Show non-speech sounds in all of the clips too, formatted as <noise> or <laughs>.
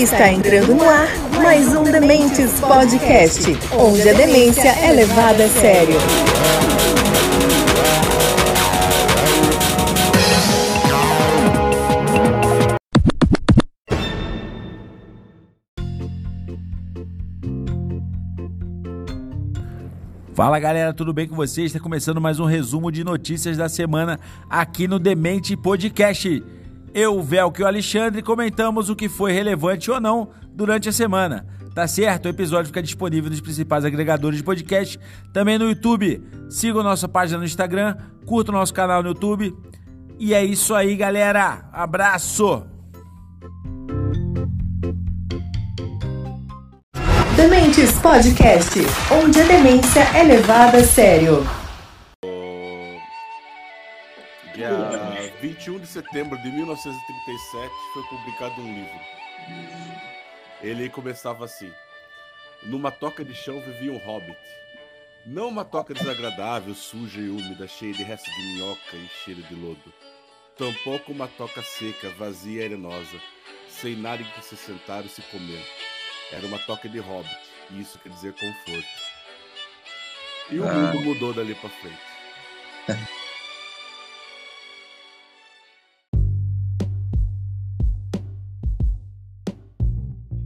Está entrando no ar mais um Dementes Podcast, onde a demência é levada a sério. Fala galera, tudo bem com vocês? Está começando mais um resumo de notícias da semana aqui no Demente Podcast. Eu, Velco e o Alexandre comentamos o que foi relevante ou não durante a semana. Tá certo? O episódio fica disponível nos principais agregadores de podcast, também no YouTube. Siga nossa página no Instagram, curta o nosso canal no YouTube. E é isso aí, galera. Abraço! Dementes Podcast, onde a demência é levada a sério. Dia 21 de setembro de 1937 foi publicado um livro. Ele começava assim: Numa toca de chão vivia um hobbit. Não uma toca desagradável, suja e úmida, cheia de restos de minhoca e cheiro de lodo. Tampouco uma toca seca, vazia e arenosa, sem nada em que se sentar ou se comer. Era uma toca de hobbit, e isso quer dizer conforto. E o Ah. mundo mudou dali pra frente.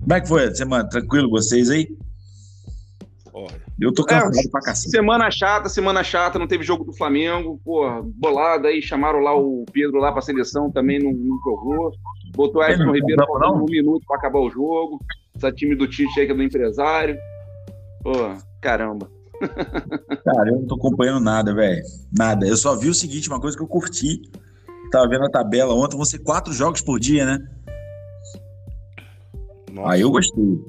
Como é que foi a semana? Tranquilo vocês aí? Olha, Eu tô cansado pra cacete. Semana chata, semana chata, não teve jogo do Flamengo, porra, bolada aí, chamaram lá o Pedro lá pra seleção, também não, não jogou. Botou Ele Edson Ribeiro faltando não? um minuto pra acabar o jogo. Essa time do Tite aí que é do empresário. Pô, caramba. <laughs> Cara, eu não tô acompanhando nada, velho. Nada. Eu só vi o seguinte, uma coisa que eu curti. Tava vendo a tabela ontem, vão ser quatro jogos por dia, né? Nossa. Aí eu gostei.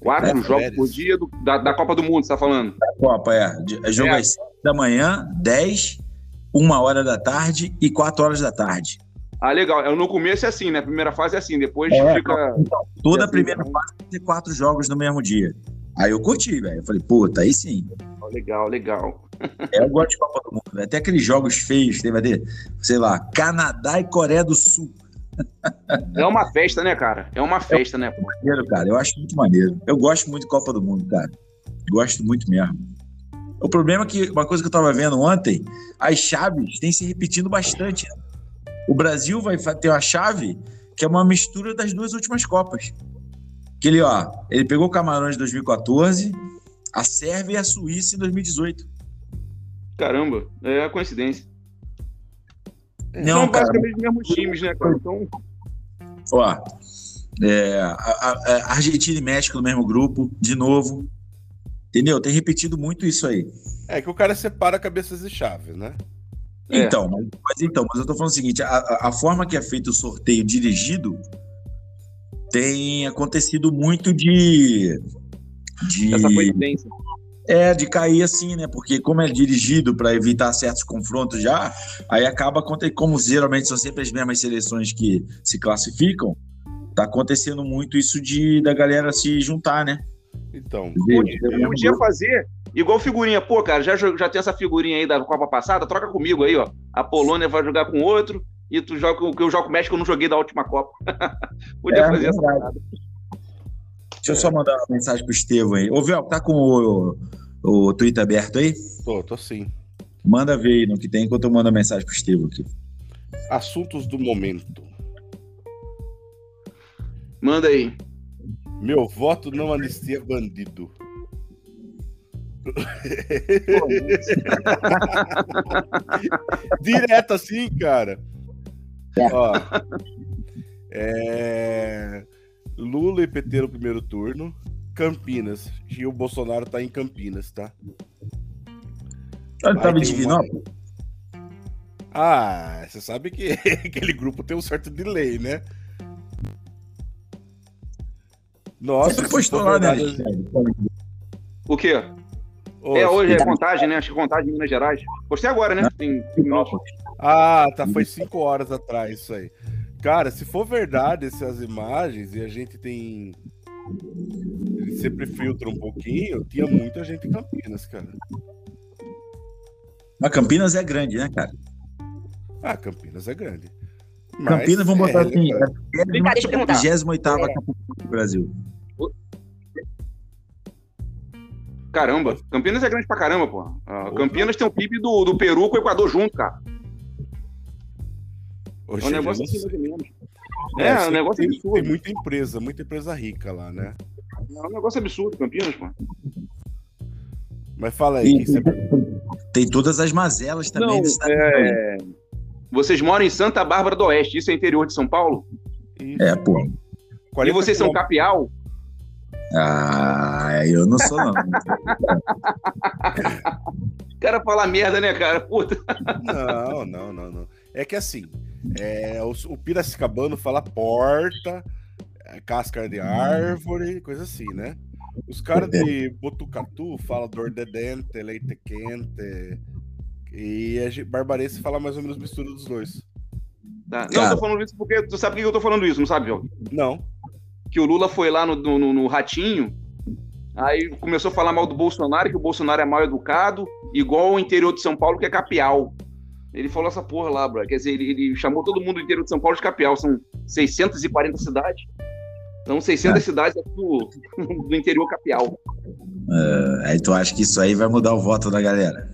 Quatro É, jogos por dia do- da, da Copa do Mundo, você tá falando? A Copa, é. De- é jogo É. às 7 da manhã, 10, uma hora da tarde e 4 horas da tarde. Ah, legal. É, No começo é assim, né? A primeira fase é assim, depois É, fica. Toda a assim, primeira então. fase ter quatro jogos no mesmo dia. Aí eu curti, velho. Eu falei, puta, aí sim. Legal, legal. <laughs> É, eu gosto de Copa do Mundo. velho. Até aqueles jogos feios, tem, ter, sei lá, Canadá e Coreia do Sul. É uma festa, né, cara? É uma festa, né? pô? maneiro, cara. Eu acho muito maneiro. Eu gosto muito de Copa do Mundo, cara. Gosto muito mesmo. O problema é que, uma coisa que eu tava vendo ontem, as chaves têm se repetindo bastante. né? O Brasil vai ter uma chave que é uma mistura das duas últimas Copas. Que ele, ó, ele pegou o Camarões em 2014, a Sérvia e a Suíça em 2018. Caramba, é coincidência. Não, São basicamente os mesmos times, né, cara? Então, ó, é, a, a- Argentina e México no mesmo grupo, de novo. Entendeu? Tem repetido muito isso aí. É que o cara separa cabeças e chaves, né? É. Então, mas, mas então, mas eu tô falando o seguinte: a, a- a forma que é feito o sorteio dirigido tem acontecido muito de. de essa coincidência. É, de cair assim, né? Porque como é dirigido para evitar certos confrontos já, aí acaba acontecendo, como geralmente são sempre as mesmas seleções que se classificam, tá acontecendo muito isso de da galera se juntar, né? Então, Podia, podia fazer igual figurinha. Pô, cara, já, já tem essa figurinha aí da Copa passada, troca comigo aí, ó. A Polônia vai jogar com outro e tu joga com que eu jogo com o México, eu não joguei da última Copa. <laughs> podia É, fazer essa verdade. parada. Deixa eu só mandar uma mensagem pro Estevão aí. Ô, Vel, tá com o, o Twitter aberto aí? tô, tô sim. Manda ver aí no que tem enquanto eu mando a mensagem pro Estevão aqui. Assuntos do momento. Manda aí. Meu voto não anistia bandido. <laughs> Direto assim, cara. Ó, é, Lula e PT no primeiro turno. Campinas. E o Bolsonaro tá em Campinas, tá? Ele tava em uma- Divinópolis? Ah, você sabe que <laughs> aquele grupo tem um certo delay, né? Nossa, se postou lá, né? O quê? Ô, é, hoje é contagem, né? Acho que contagem em Minas Gerais. Postei agora, né? Tem tem minutos. Ah, tá. Foi cinco horas atrás isso aí. Cara, se for verdade essas imagens e a gente tem. Ele sempre filtra um pouquinho, tinha muita gente em Campinas, cara. Mas Campinas é grande, né, cara? Ah, Campinas é grande. Mas Campinas, vamos botar é, assim, é eu perguntar. 28 É. capital do Brasil. Caramba, Campinas é grande pra caramba, pô. Ah, Campinas tem o PIB do, do Peru com o Equador junto, cara. Ô, É um negócio assim, menos. É, É, sei um negócio tem, tem absurdo. muita empresa, muita empresa rica lá, né? É um negócio absurdo, Campinas, pô. Mas fala aí, quem você... Tem todas as mazelas também Não, é... Vocês moram em Santa Bárbara do Oeste, isso é interior de São Paulo? Isso. É, pô. E 40 vocês são capial? Ah, eu não sou, não. O <laughs> cara fala merda, né, cara? Puta. Não, não, não, não. É que assim, é, o, o Piracicabano fala porta, é, casca de árvore, coisa assim, né? Os caras de Botucatu falam dor de dente, leite quente. E a barbarense fala mais ou menos mistura dos dois. Tá. Não, eu tô falando isso porque tu sabe por que eu tô falando isso, não sabe, João? Não. Que o Lula foi lá no, no, no Ratinho, aí começou a falar mal do Bolsonaro, que o Bolsonaro é mal educado, igual o interior de São Paulo, que é capial. Ele falou essa porra lá, bro. Quer dizer, ele, ele chamou todo mundo do interior de São Paulo de capial. São 640 cidades. Então, 600 cidades é tudo do interior capial. Aí tu acha que isso aí vai mudar o voto da galera?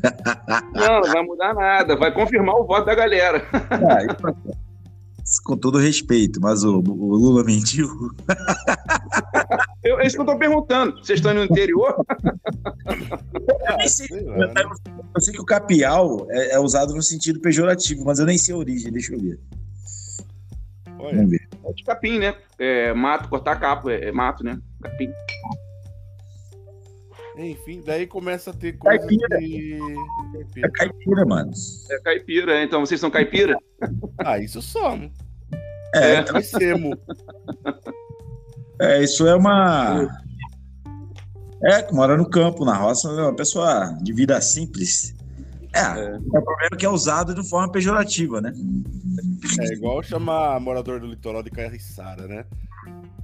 Não, não vai mudar nada. Vai confirmar o voto da galera. <laughs> Ah, isso- com todo respeito, mas o, o Lula mentiu. Eu, é isso que eu tô perguntando. Vocês estão no interior? Eu nem sei, né? eu sei que o capial é, é usado no sentido pejorativo, mas eu nem sei a origem, deixa eu ver. Olha, Vamos ver. É de capim, né? É, mato, cortar capo, é, é mato, né? Capim. Enfim, daí começa a ter coisa Caipira. de. É caipira, mano. É caipira, então vocês são caipira? <laughs> Ah, isso somos. É, É. Crescemos. é, isso é uma. É, que mora no campo, na roça, é uma pessoa de vida simples. É, o problema é que é usado de forma pejorativa, né? É igual chamar morador do litoral de caiçara, né?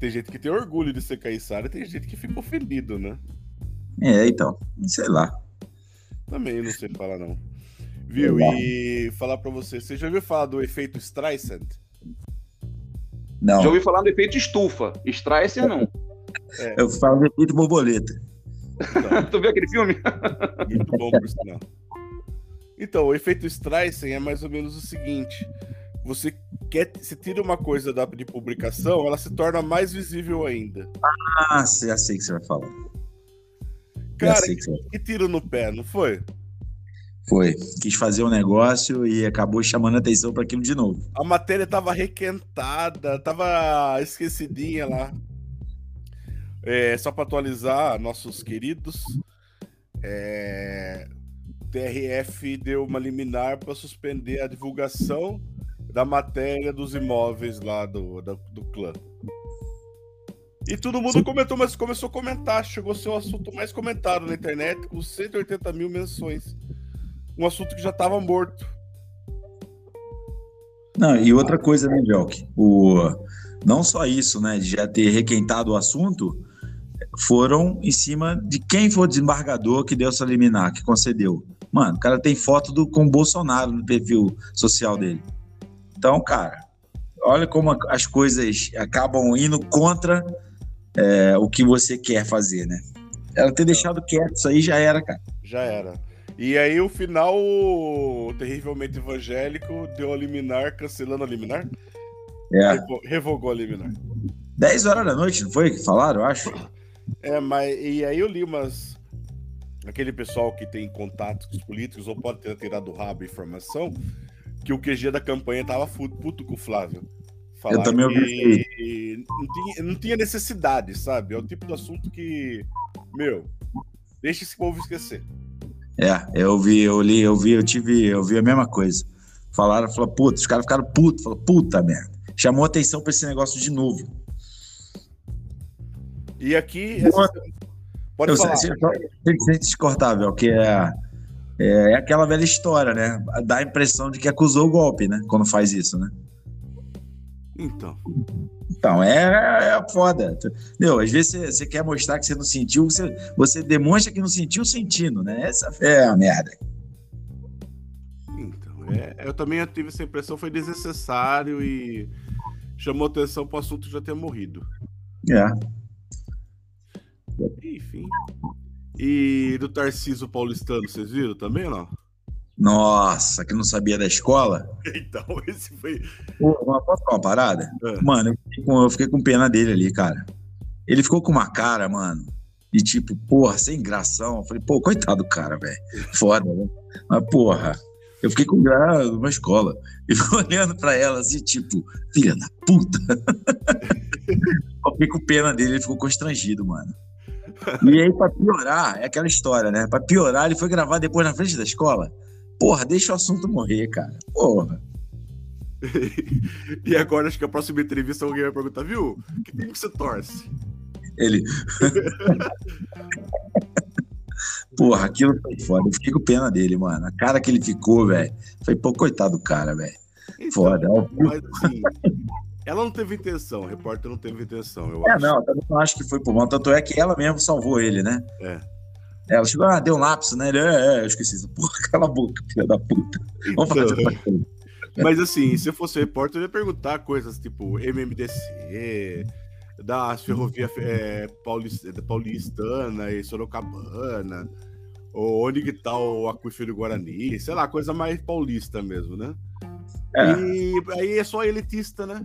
Tem gente que tem orgulho de ser caiçara e tem gente que fica ofendido, né? É, então, sei lá. Também não sei falar, não. Viu? E falar pra você, você já ouviu falar do efeito Streisand? Não, Já ouvi falar do efeito estufa. Streisand, não. eu falo de efeito borboleta. <laughs> tu viu aquele filme? Muito bom, por sinal. Então, o efeito Streisand é mais ou menos o seguinte: você quer, você tira uma coisa da, de publicação, ela se torna mais visível ainda. Ah, já sei o que você vai falar. Cara, que que tiro no pé, não foi? Foi. Quis fazer um negócio e acabou chamando a atenção para aquilo de novo. A matéria tava requentada, tava esquecidinha lá. É, só para atualizar, nossos queridos, é, o TRF deu uma liminar para suspender a divulgação da matéria dos imóveis lá do, da- do clã. E todo mundo Sim. comentou, mas começou a comentar. Chegou a ser o assunto mais comentado na internet, com 180 mil menções. Um assunto que já estava morto. Não, e outra coisa, né, Belk? O, não só isso, né, de já ter requentado o assunto, foram em cima de quem foi o desembargador que deu essa liminar, que concedeu. Mano, o cara tem foto do, com o Bolsonaro no perfil social dele. Então, cara, olha como as coisas acabam indo contra é, o que você quer fazer, né? Ela ter deixado quieto, isso aí já era, cara. Já era. E aí, o final, o terrivelmente evangélico deu a liminar, cancelando a liminar. É. Revo- Revogou a liminar. 10 horas da noite, não foi que falaram, eu acho? É, mas e aí eu li umas. Aquele pessoal que tem contatos com os políticos, ou pode ter tirado do rabo informação, que o QG da campanha tava puto com o Flávio. Falaram também ouvi que não tinha, não tinha necessidade, sabe? É o tipo de assunto que, meu, deixa esse povo esquecer. É, eu vi, eu li, eu vi, eu tive, eu vi a mesma coisa. Falaram, falaram, puta, os caras ficaram putos, falaram, puta merda. Chamou atenção pra esse negócio de novo. E aqui. essa- Pode eu falar. sei, sem, sem descortável, que é, é aquela velha história, né? Dá a impressão de que acusou o golpe, né? Quando faz isso, né? Então. Então, é, é foda. Entendeu? Às vezes você, você quer mostrar que você não sentiu, você, você demonstra que não sentiu sentindo, né? Essa é a merda. Então, É, eu também tive essa impressão, foi desnecessário e chamou atenção para o assunto já ter morrido. É. Enfim. E do Tarciso Paulistano, vocês viram também ou não? Nossa, que não sabia da escola. <laughs> Então, esse foi. Pô, mas posso falar uma parada? É. Mano, eu fiquei, com, eu fiquei com pena dele ali, cara. Ele ficou com uma cara, mano. E tipo, porra, sem gração. Eu falei, pô, coitado do cara, velho. Foda, né? Mas, porra, eu fiquei com graça numa escola. E <laughs> olhando pra ela assim, tipo, filha da puta. <laughs> eu fiquei com pena dele, ele ficou constrangido, mano. E aí, pra piorar, é aquela história, né? Pra piorar, ele foi gravar depois na frente da escola. Porra, deixa o assunto morrer, cara. Porra. <laughs> e agora acho que a próxima entrevista alguém vai perguntar, viu? Que time que você torce? Ele. Porra, aquilo foi foda. Eu fiquei com pena dele, mano. A cara que ele ficou, velho. Falei, pô, coitado do cara, velho. Então, Foda. Mas assim, ela não teve intenção, o repórter não teve intenção, eu É, acho. não, eu não acho que foi por mal. Tanto é que ela mesmo salvou ele, né? É. Ela chegou, ah, deu um lapso, né? Ele, é, é, eu esqueci. Porra, <laughs> cala a boca, filha da puta. Vamos fazer Então, outra coisa. Mas assim, se eu fosse repórter, eu ia perguntar coisas tipo MMDC, das ferrovias é, paulis- paulistana e Sorocabana, ou onde que tá o aquífero Guarani, sei lá, coisa mais paulista mesmo, né? É. E aí é só elitista, né?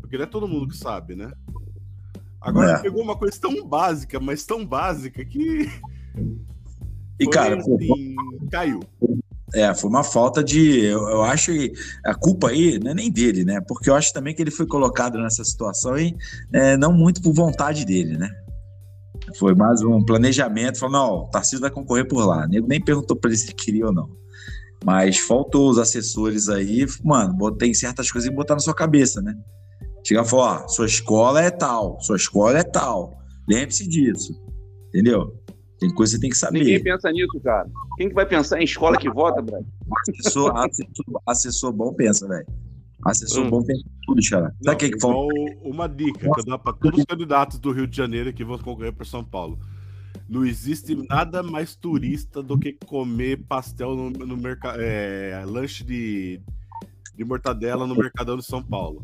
Porque não é todo mundo que sabe, né? Agora É. pegou uma coisa tão básica, mas tão básica que. E, foi, cara, pô, assim, caiu. É, foi uma falta de. Eu, eu acho que a culpa aí não é nem dele, né? Porque eu acho também que ele foi colocado nessa situação e é, não muito por vontade dele, né? Foi mais um planejamento. Falou, não, o Tarcísio vai concorrer por lá. O nego nem perguntou pra ele se queria ou não. Mas faltou os assessores aí, mano, botei certas coisas e botar na sua cabeça, né? Chegar e falar, ó, sua escola é tal, sua escola é tal. Lembre-se disso. Entendeu? Tem coisa que tem que saber. Ninguém pensa nisso, cara. Quem que vai pensar em escola que vota, Brad? Assessor, <laughs> assessor, assessor bom pensa, velho. Assessor Hum. bom pensa em tudo, xará. Sabe o que que falta? igual uma dica que eu dou para todos os candidatos do Rio de Janeiro que vão concorrer para São Paulo. Não existe nada mais turista do que comer pastel no, no mercado, lanche de, de mortadela no Mercadão de São Paulo.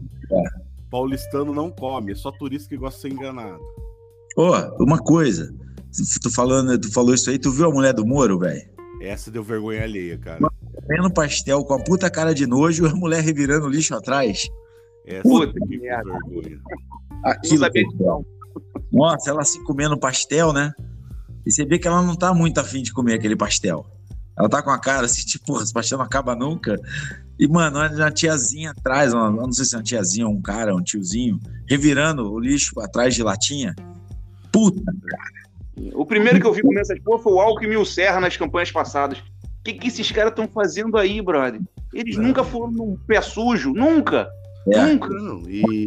Paulistano não come, é só turista que gosta de ser enganado. Ô, uma coisa. Tu, falando, tu falou isso aí, tu viu a mulher do Moro, velho? Essa deu vergonha alheia, cara. Comendo pastel com a puta cara de nojo e a mulher revirando o lixo atrás. Essa Puta que vergonha. Aquilo. sabia disso, não. Nossa, ela assim comendo pastel, né? E você vê que ela não tá muito afim de comer aquele pastel. Ela tá com a cara assim, tipo, porra, esse pastel não acaba nunca. E, mano, uma tiazinha atrás, uma, não sei se é uma tiazinha ou um cara, um tiozinho, revirando o lixo atrás de latinha. Puta, O primeiro que eu vi comer essas porra foi o Alckmin e o Serra nas campanhas passadas. O que, que esses caras estão fazendo aí, brother? Eles nunca foram num pé sujo, nunca. É. Nunca. Não, e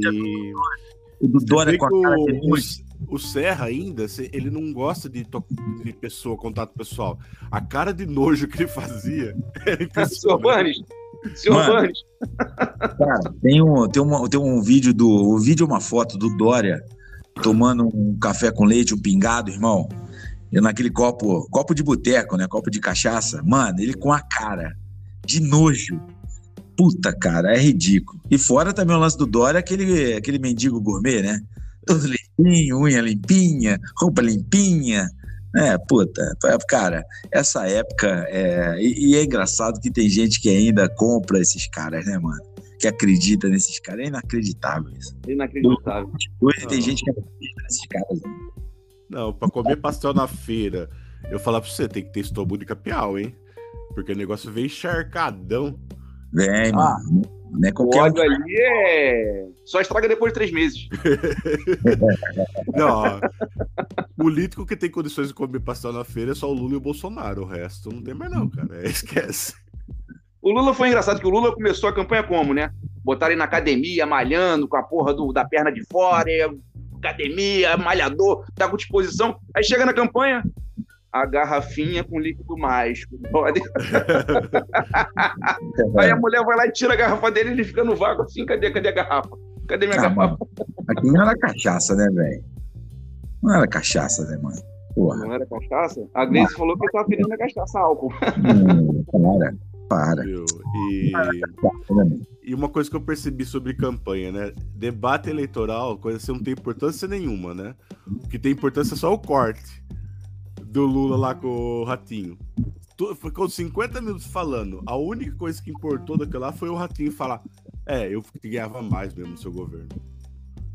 o do Dória com a cara de o, nojo. o, o Serra ainda, se- ele não gosta de, to- de pessoa, contato pessoal. A cara de nojo que ele fazia <laughs> era Senhor impressionante. Banes. Senhor Mano. Banes. Cara, tem um, tem, uma, tem um vídeo do. Um vídeo, uma foto do Dória tomando um café com leite, um pingado, irmão. E naquele copo, copo de boteco, né? Copo de cachaça. Mano, ele com a cara de nojo. Puta, cara, é ridículo. E fora também o lance do Dória, aquele, aquele mendigo gourmet, né? Todo limpinho, unha limpinha, roupa limpinha. É, puta, cara, essa época é. E, e é engraçado que tem gente que ainda compra esses caras, né, mano? Que acredita nesses caras. É inacreditável isso. Inacreditável. Hoje tem gente que acredita nesses caras. né? Não, pra comer pastel na feira, eu falar pra você, tem que ter estômago de capial, hein? Porque o negócio veio encharcadão. Vem, Ah. mano. Não é O qualquer um. ódio ali é. Só estraga depois de três meses. <laughs> Não, ó, político que tem condições de comer pastel na feira é só o Lula e o Bolsonaro. O resto não tem mais, não, cara. É, esquece. O Lula foi engraçado, que o Lula começou a campanha como, né? Botaram ele na academia, malhando, com a porra do- da perna de fora, academia, malhador, tá com disposição. Aí chega na campanha, a garrafinha com líquido mágico. brother. <laughs> Aí a mulher vai lá e tira a garrafa dele e ele fica no vácuo assim, cadê, cadê a garrafa? Cadê minha Ah, garrafa? Aqui não era cachaça, né, velho? Não era cachaça, né, mano? Porra. Não era cachaça? A Gleice falou que ele tava pedindo a cachaça álcool. Hum, cara. Para. Viu? E, e uma coisa que eu percebi sobre campanha, né? Debate eleitoral, coisa assim, não tem importância nenhuma, né? O que tem importância é só o corte do Lula lá com o Ratinho. Ficou 50 minutos falando. A única coisa que importou daquilo lá foi o Ratinho falar: É, eu ganhava mais mesmo no seu governo.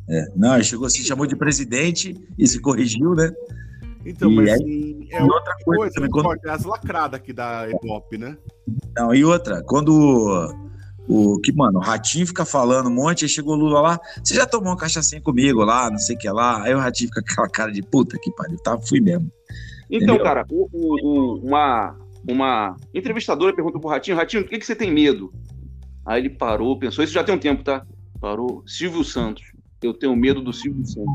É, não, ele chegou, se chamou de presidente e se corrigiu, né? Então, E mas aí- é outra coisa, coisa, quando, as lacradas aqui da Ibope, né? Não, e outra, quando o, o que, mano, o Ratinho fica falando um monte, aí chegou o Lula lá, você já tomou uma cachaçinha comigo lá, não sei o que lá, aí o Ratinho fica com aquela cara de puta que pariu, tá, fui mesmo. Então, Entendeu? cara, o- o- o- uma, uma entrevistadora perguntou pro Ratinho, Ratinho, do que, que você tem medo? Aí ele parou, pensou, isso já tem um tempo, tá? Parou, Silvio Santos. Eu tenho medo do Silvio Santos.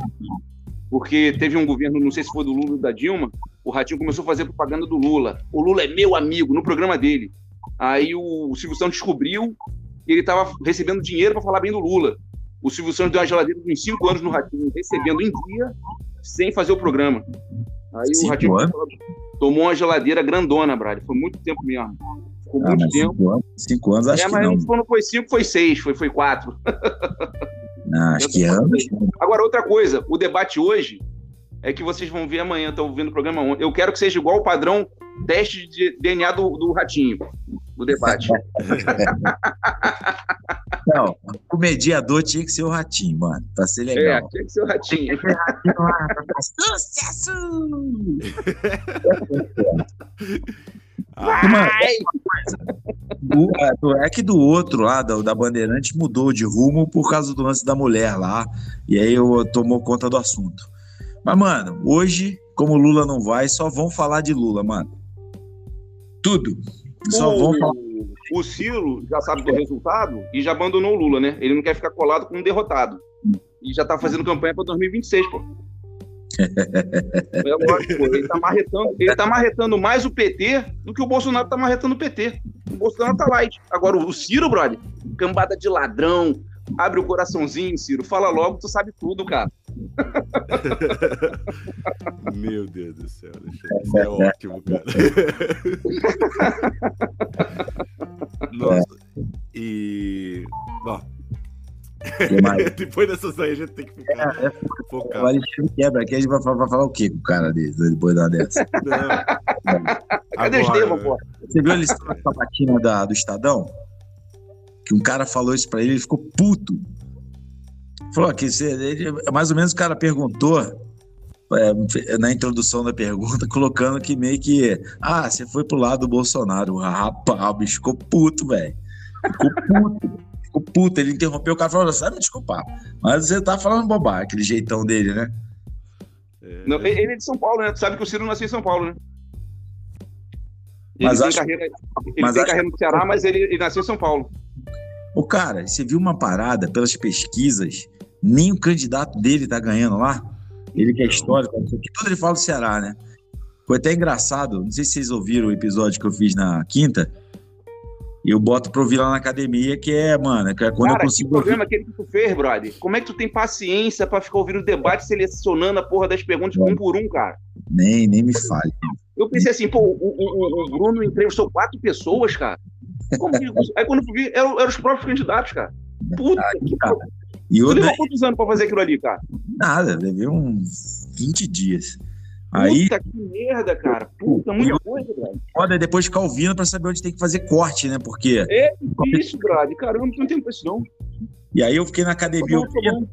Porque teve um governo, não sei se foi do Lula ou da Dilma, o Ratinho começou a fazer propaganda do Lula. O Lula é meu amigo, no programa dele. Aí o Silvio Santos descobriu que ele estava recebendo dinheiro para falar bem do Lula. O Silvio Santos deu uma geladeira de uns 5 anos no Ratinho, recebendo em dia, sem fazer o programa. Aí o Cinco Ratinho anos? tomou uma geladeira grandona, Brad. Foi muito tempo mesmo. Ficou Ah, muito tempo. cinco anos, cinco anos acho é, que mas não. foi cinco, foi seis, foi, foi quatro. Não, acho que anos. Agora, outra coisa, o debate hoje é que vocês vão ver amanhã, estão vendo o programa ontem. Eu quero que seja igual o padrão teste de DNA do, do ratinho, do debate. <laughs> Não, o mediador tinha que ser o Ratinho, mano, pra ser é, legal. tinha que ser o ratinho. Sucesso! Mano, o, é, do- é que do outro lá, da, da Bandeirante, mudou de rumo por causa do lance da mulher lá. E aí eu tomou conta do assunto. Mas, mano, hoje, como o Lula não vai, só vão falar de Lula, mano. Tudo. Só vão falar. O, Ciro já sabe do resultado e já abandonou o Lula, né? Ele não quer ficar colado com um derrotado. E já tá fazendo campanha para 2026, pô. É lógico. Ele tá, marretando, ele tá marretando mais o PT do que o Bolsonaro tá marretando o PT. O Bolsonaro tá light. Agora, o Ciro, brother, cambada de ladrão, abre o coraçãozinho, Ciro, fala logo, tu sabe tudo, cara. Meu Deus do céu, Alexandre. Isso é ótimo, cara. Nossa. E. Bom, que mais? <laughs> depois dessas aí a gente tem que ficar É, O focado. Alexandre quebra aqui, a gente vai falar, vai falar o quê com o cara desse, depois da dessa? Não. Cadê o Agora, Estevam, pô? Você viu a lição da sabatina do Estadão? Que um cara falou isso pra ele, ele ficou puto. Falou que ele- mais ou menos o cara perguntou é, na introdução da pergunta, <laughs> colocando que meio que. Ah, você foi pro lado do Bolsonaro. Ah, Rapaz, o bicho ficou puto, velho. Ficou puto. <laughs> Ficou puto. Ele interrompeu o cara e falou: sabe me desculpar. Mas você tá falando bobagem, aquele jeitão dele, né? é, Não, ele é de São Paulo, né? Tu sabe que o Ciro nasceu em São Paulo, né? Ele Mas tem, acho- carreira, ele mas tem acho- carreira no Ceará, mas ele, ele nasceu em São Paulo. Ô, cara, você viu uma parada pelas pesquisas? Nem o candidato dele tá ganhando lá. Ele que é histórico, o quê, tudo ele fala do Ceará, né? Foi até engraçado, não sei se vocês ouviram o episódio que eu fiz na quinta. E eu boto pra ouvir lá na academia, que é, mano, que é quando Cara, eu que consigo ouvir. programa aquele que tu fez, brother? Como é que tu tem paciência pra ficar ouvindo o debate selecionando a porra das perguntas um por um, cara? Nem, nem me fale. Eu pensei assim, pô, o, o- o- o Bruno entrevistou quatro pessoas, cara. Como que- Aí quando eu vi, eram, eram os próprios candidatos, cara. Puta que cara. E Tu levou quantos anos pra fazer aquilo ali, cara? nada, levei uns 20 dias. Aí, Puta que merda, cara. Puta, muita coisa, velho. foda depois ficar ouvindo pra saber onde tem que fazer corte, né? Porque. É isso, brother. Caramba, não tem não. E aí eu fiquei na academia ouvindo.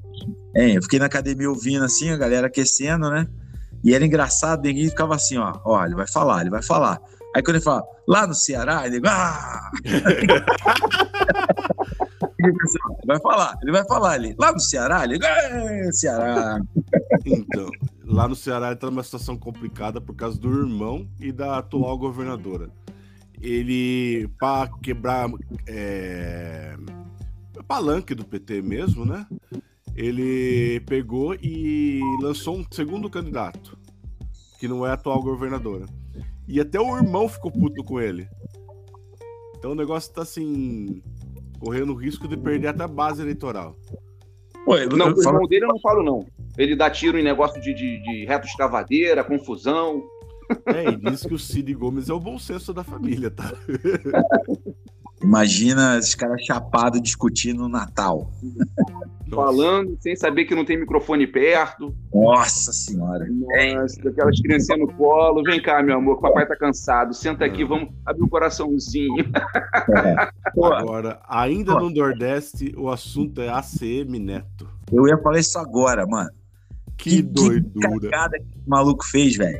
É, eu fiquei na academia ouvindo assim, a galera aquecendo, né? E era engraçado, ninguém ficava assim, ó, ó, ele vai falar, ele vai falar. Aí quando ele fala, lá no Ceará, ele ah! <laughs> Ele fica assim, ó, ele vai falar, ele vai falar ali. Lá no Ceará, ele ah, Ceará. Então, lá no Ceará ele tá numa situação complicada por causa do irmão e da atual governadora. Ele, para quebrar é, palanque do PT mesmo, né? Ele pegou e lançou um segundo candidato, que não é a atual governadora. E até o irmão ficou puto com ele. Então o negócio tá assim, correndo risco de perder até a base eleitoral. Eu, Não, o falo, irmão dele eu não falo, não. Ele dá tiro em negócio de, de, de reto escavadeira, confusão. É, e diz que o Cid Gomes é o bom senso da família, tá? <laughs> Imagina esses caras chapados discutindo no Natal. Falando sem saber que não tem microfone perto. Nossa senhora. Nossa, aquelas criancinhas no colo. Vem cá, meu amor, que o papai tá cansado. Senta aqui, vamos abrir o um coraçãozinho. É. Pô, Agora, ainda no Nordeste, o assunto é ACM Neto. eu ia falar isso agora, mano. Que, doidura. cagada que o maluco fez, velho.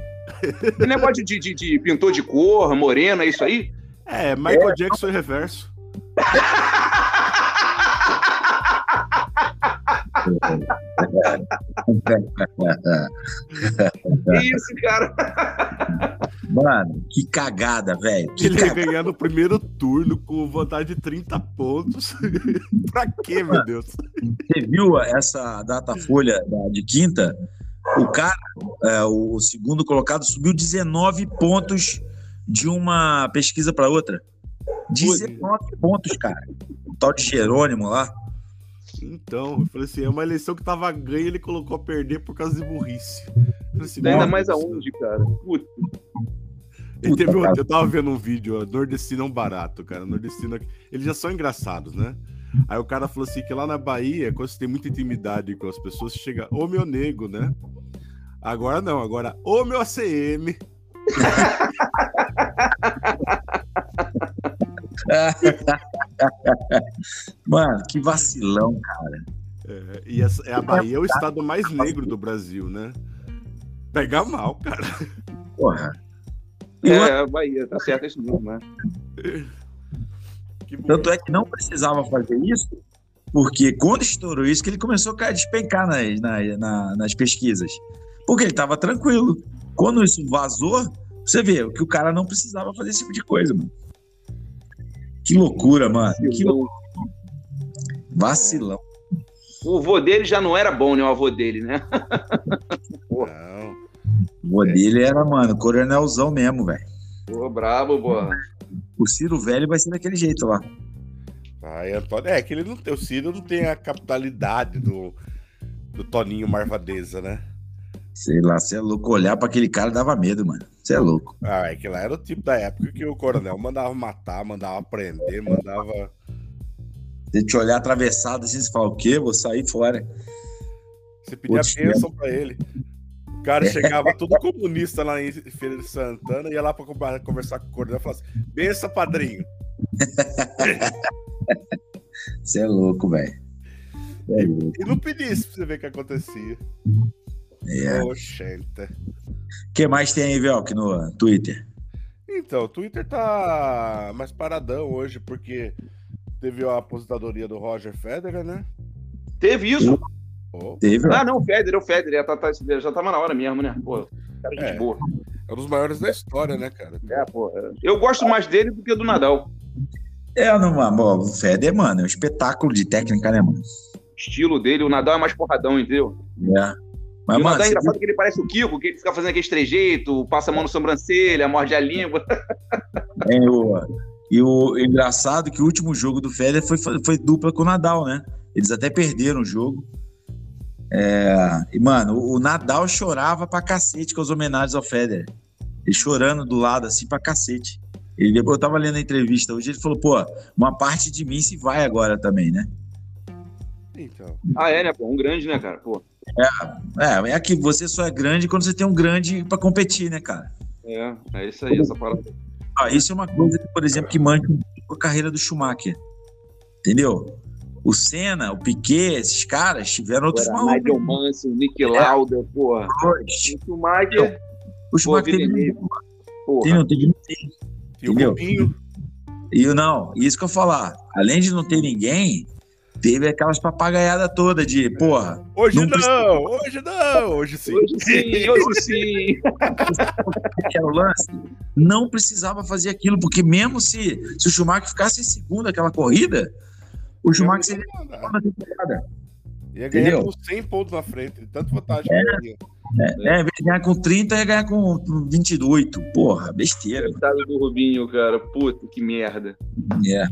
Que negócio de, de, de pintor de cor, moreno, é isso aí? É, Michael Jackson em reverso. Que isso, cara? Mano, que cagada, velho. Que Ele ia cagada. ganhar no primeiro turno com vantagem de 30 pontos. <laughs> pra quê, meu Deus? Você viu essa data folha de quinta? O cara, é, o segundo colocado, subiu 19 pontos de uma pesquisa para outra. 19 pontos, cara. O tal de Jerônimo lá. Então, eu falei assim, é uma eleição que tava ganha ele colocou a perder por causa de burrice. Assim, Ainda nossa. mais aonde, cara? Puta. Ele teve um- eu tava vendo um vídeo, ó, nordestino é um barato, cara. Nordestino, eles já são engraçados, né? Aí o cara falou assim que lá na Bahia, quando você tem muita intimidade com as pessoas, você chega, ô meu nego, né? Agora não, agora, ô meu ACM. <laughs> Mano, que vacilão, cara. É, e essa, é a Bahia é o estado mais negro do Brasil, né? Pega mal, cara. Porra. É, Bahia, tá certo isso mesmo, né? Que Tanto é que não precisava fazer isso, porque quando estourou isso, que ele começou a despencar nas, nas, na- nas pesquisas. Porque ele estava tranquilo. Quando isso vazou, você vê que o cara não precisava fazer esse tipo de coisa, mano. Que loucura, mano. Que lou- vacilão. O vô dele já não era bom, né? O avô dele, né? <laughs> Não. O vô dele era, mano, coronelzão mesmo, velho. Pô, brabo, pô. O Ciro Velho vai ser daquele jeito lá. Ai, Antônio, é que ele não tem, o Ciro não tem a capitalidade do, do Toninho Marvadeza, né? Sei lá, você é louco. Olhar pra aquele cara dava medo, mano. Você é louco. Ah, é que lá era o tipo da época que o coronel mandava matar, mandava prender, mandava. Você te olhar atravessado assim, você fala, o quê? Vou sair fora. Você pedia bênção pra ele. O cara chegava todo comunista lá em Feira de Santana, ia lá pra conver- conversar com o coronel e falava assim: benção, padrinho. <laughs> Você é louco, velho. É louco. E não pedisse pra você ver o que acontecia. É. Oxenta. O que mais tem aí, Velk, no Twitter? Então, o Twitter tá mais paradão hoje, porque teve a aposentadoria do Roger Federer, né? Teve isso? Oh, Teve, Ah, não, o Federer, o Federer. Tá, tá, já tava na hora mesmo, né? Pô, cara de É. boa. é um dos maiores da história, né, cara? É, pô. é. Eu gosto mais dele do que do Nadal. É, não, mano, bom, o Federer, mano, é um espetáculo de técnica, né, mano? O estilo dele, o Nadal é mais porradão, entendeu? É. Mas, e o mano, Nadal é engraçado que ele parece o Kiko, que ele fica fazendo aquele trejeito, passa a mão na sobrancelha, morde a língua. tem <laughs> o, e o engraçado é que o último jogo do Federer foi, foi dupla com o Nadal, né? Eles até perderam o jogo. É, e, mano, o, o Nadal chorava pra cacete com as homenagens ao Federer. Ele chorando do lado, assim, pra cacete. Ele, eu tava lendo a entrevista hoje, ele falou, pô, uma parte de mim se vai agora também, né? Então. Ah, é, né, pô? Um grande, né, cara? Pô. É, é que você só é grande quando você tem um grande pra competir, né, cara? É, é isso aí, essa parada. Ah, isso é uma coisa, que, por exemplo, que mancha a carreira do Schumacher. Entendeu? O Senna, o Piquet, esses caras tiveram outros Era malucos. Nigel Mansell, Nick Lauda, porra. depois. O Schumacher, O Schumacher teve, porra. não teve E o Entendeu? Rubinho. E o não, isso que eu falar. Além de não ter ninguém, teve aquelas papagaiadas todas de, porra, Hoje Não não, hoje não, hoje sim. Hoje sim, hoje sim. <laughs> que era o lance, não precisava fazer aquilo, porque mesmo se, se o Schumacher ficasse em segundo aquela corrida, o Schumacher seria na temporada. Ia ganhar Entendeu? com 100 pontos na frente, de tanto vantagem que ele tinha. É, em vez de ganhar com 30, ia ganhar com 28. Porra, besteira. Coitado do Rubinho, cara. Puta, que merda. É.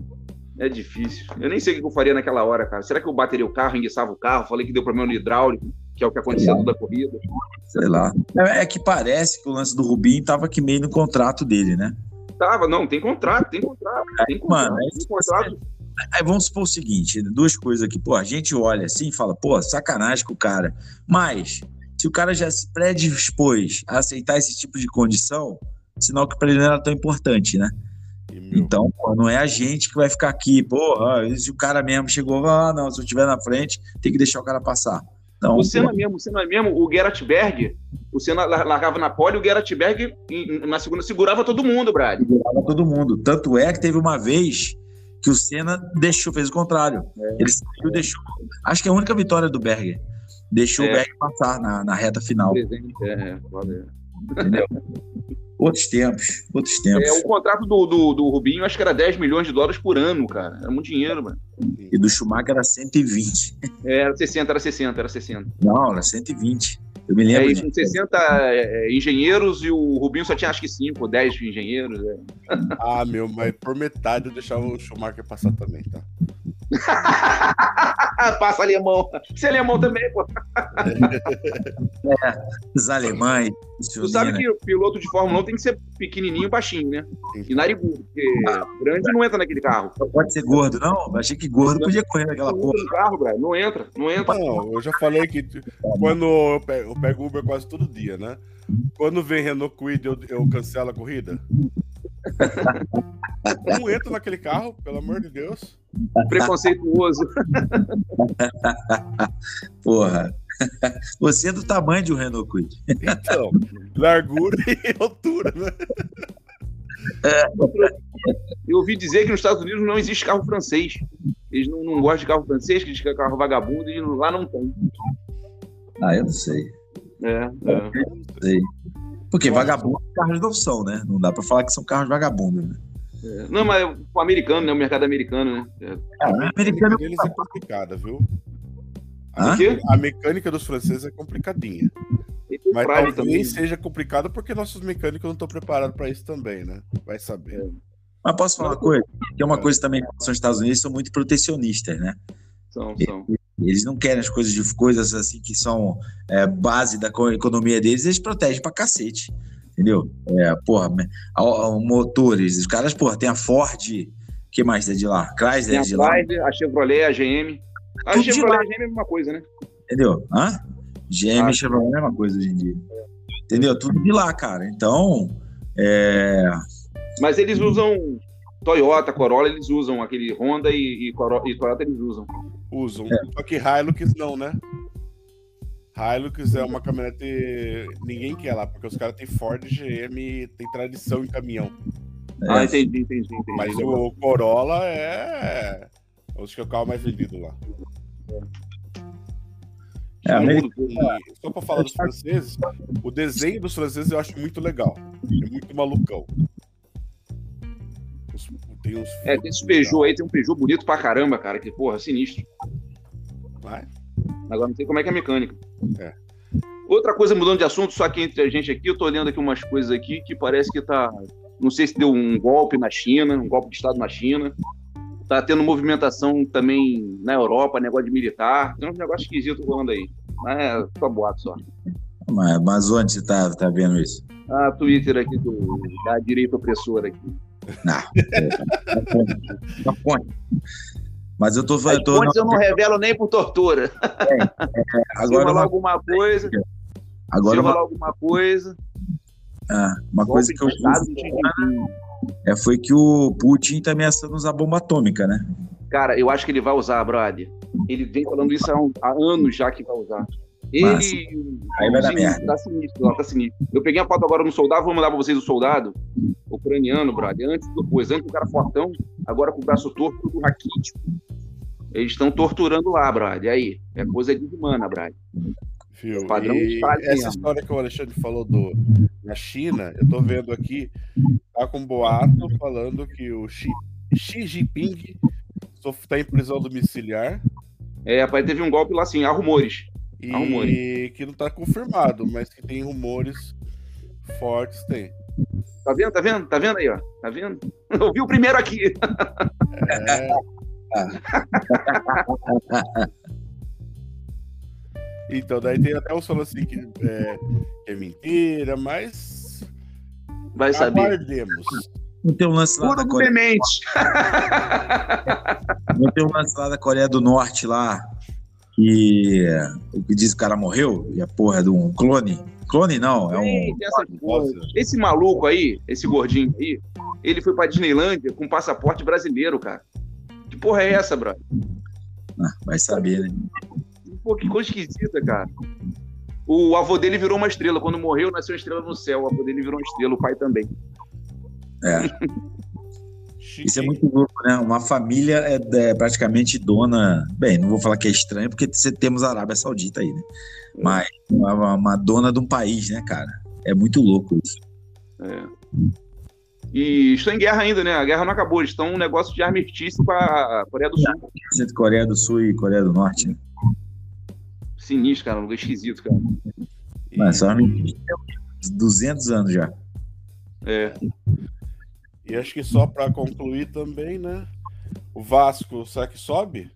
É difícil. Eu nem sei o que eu faria naquela hora, cara. Será que eu bateria o carro, enguiçava o carro? Falei que deu problema no hidráulico. que é o que aconteceu toda a corrida. Sei lá. É, é que parece que o lance do Rubinho tava aqui meio no contrato dele, né? Tava, não, tem contrato, tem contrato, tem contrato, Mano, tem contrato. Aí vamos supor o seguinte, duas coisas aqui. Pô, a gente olha assim e fala, pô, sacanagem com o cara. Mas, se o cara já se predispôs a aceitar esse tipo de condição, sinal que pra ele não era tão importante, né? Então, pô, não é a gente que vai ficar aqui, porra, se o cara mesmo chegou, ah, não, se eu estiver na frente, tem que deixar o cara passar. Então, O Senna pô, mesmo, o Senna mesmo, o Gerhard Berg, o Senna lar- largava na pole e o Gerhard Berg na segunda segurava todo mundo, Brad. segurava todo mundo. Tanto é que teve uma vez que o Senna deixou, fez o contrário. Ele saiu, deixou. Acho que é a única vitória do Berger. Deixou É. o Berger passar na, na reta final. É, foda. Entendeu? <laughs> outros tempos, outros tempos. É, o contrato do, do, do Rubinho acho que era 10 milhões de dólares por ano, cara. Era muito dinheiro, mano. E do Schumacher era 120. É, Era 60, era 60, era 60. Não, era 120. Eu me É, lembro. e de- com 60 é, é, engenheiros e o Rubinho só tinha acho que 5 ou 10 engenheiros. é. Ah, meu, mas por metade eu deixava o Schumacher passar também, tá? <laughs> Passa alemão. Você é alemão também, pô. Os alemães. Tu sabe que o piloto de Fórmula 1 tem que ser pequenininho e baixinho, né? E narigudo, porque grande não entra naquele carro. Pode ser gordo, não? Achei que gordo podia correr naquela Não porra. entra no carro, velho. Não entra, não entra. Não, eu já falei que quando eu pego, eu pego Uber quase todo dia, né? Quando vem Renault Kwid, eu, eu cancelo a corrida. <laughs> Não entro naquele carro, pelo amor de Deus. <laughs> Preconceituoso. <laughs> Porra. <laughs> Você é do tamanho de um Renault Kwid. Então, largura e altura, né? Eu ouvi dizer que nos Estados Unidos não existe carro francês. Eles não, não gostam de carro francês, que diz que é carro vagabundo, e lá não tem. Ah, eu não sei. É, é. sei. Porque vagabundo é carros não são, né? Não dá pra falar que são carros vagabundos, né? É. Não, mas o americano, né? O mercado americano, né? É. Ah, o americano Eles é complicada, viu? A, a mecânica dos franceses é complicadinha. Mas talvez também. seja complicado porque nossos mecânicos não estão preparados para isso também, né? Vai saber. Mas posso falar uma coisa? Tem uma coisa também que são os Estados Unidos são muito protecionistas, né? São, são. Eles não querem as coisas de coisas assim que são é, base da co- economia deles, eles protegem pra cacete. Entendeu? É, porra, motores, os caras, porra, tem a Ford, que mais é de lá? Tem Chrysler a é de lá, Chrysler, a Chevrolet, a GM. A Tudo de Chevrolet lá. e a GM é a mesma coisa, né? entendeu? Hã? GM Ah. e Chevrolet é a mesma coisa hoje em dia. Entendeu? Tudo de lá, cara. Então, é, Mas eles usam Toyota, Corolla, eles usam aquele Honda e, e, Coro- e Toyota eles usam. Usam. Só que Hilux não, né? Hilux é uma caminhonete ninguém quer lá, porque os caras têm Ford, GM, tem tradição em caminhão. Ah, é, entendi, entendi, entendi. Mas o Corolla é. Acho que é o carro mais vendido lá. É, América- só pra falar dos franceses, o desenho dos franceses eu acho muito legal. É muito malucão. Os- Tem uns. É, tem esse Peugeot aí, tem um Peugeot bonito pra caramba, cara, que porra, sinistro. Vai. Agora não sei como é que é a mecânica. É. Outra coisa, mudando de assunto, só que entre a gente aqui, eu tô olhando aqui umas coisas aqui que parece que tá. Não sei se deu um golpe na China, um golpe de Estado na China. Tá tendo movimentação também na Europa, negócio de militar. Tem uns negócios esquisitos rolando aí. Mas é só boato só. mas, mas onde você tá, tá vendo isso? Ah, Twitter aqui do, da direita opressora aqui. Na <laughs> fonte. Mas eu tô As falando. tô- fontes eu não revelo nem por tortura. <laughs> Se Agora, rolar uma, alguma coisa, agora se uma, alguma coisa, ah, uma coisa que eu vi é, foi que o Putin tá ameaçando usar bomba atômica, né? Cara, eu acho que ele vai usar, brother. Ele vem falando isso há, um- há anos já que vai usar. Ele. Aí vai dar merda. Tá sinistro, lá, tá sinistro. Eu peguei a foto agora no soldado, vou mandar pra vocês o soldado ucraniano, brother. Antes do depois, antes o cara fortão, agora com o braço torto, tudo raquítico. Eles estão torturando lá, brother. E aí? É coisa de humana, brother. Viu? Padrão E Stalin essa mesmo. história que o Alexandre falou do, na China, eu tô vendo aqui, tá com um boato falando que o Xi, Xi Jinping está em prisão domiciliar É, rapaz, teve um golpe lá assim, há rumores. E que não tá confirmado, mas que tem rumores fortes, tem. Tá vendo? Tá vendo? Tá vendo aí, ó? Tá vendo? <laughs> Eu vi o primeiro aqui. É, <laughs> Então, daí tem até uns falando assim que é, que é mentira, mas. Vai saber. Aguardemos. Não tem um lance lá Puro do Coreia, não tem um lance lá da Coreia do Norte lá que o que diz que o cara morreu e a porra é de um clone. Clone não, é um. Esse maluco aí, esse gordinho aí, ele foi pra Disneylândia com passaporte brasileiro, cara. Que porra é essa, brother? Ah, vai saber, né? Pô, que coisa esquisita, cara. O avô dele virou uma estrela. Quando morreu, nasceu uma estrela no céu. O avô dele virou uma estrela, o pai também. É. <laughs> Isso é muito louco, né? Uma família é, é praticamente dona. Bem, não vou falar que é estranho, porque temos a Arábia Saudita aí, né? Mas uma, uma dona de um país, né, cara? É muito louco isso. É. E estão em guerra ainda, né? A guerra não acabou. Eles estão um negócio de armistício com a Coreia do Sul. Entre Coreia do Sul e Coreia do Norte, né? Sinistro, cara. Um lugar esquisito, cara. Mas só me 200 anos já. É. E acho que só pra concluir também, né? O Vasco, será que sobe?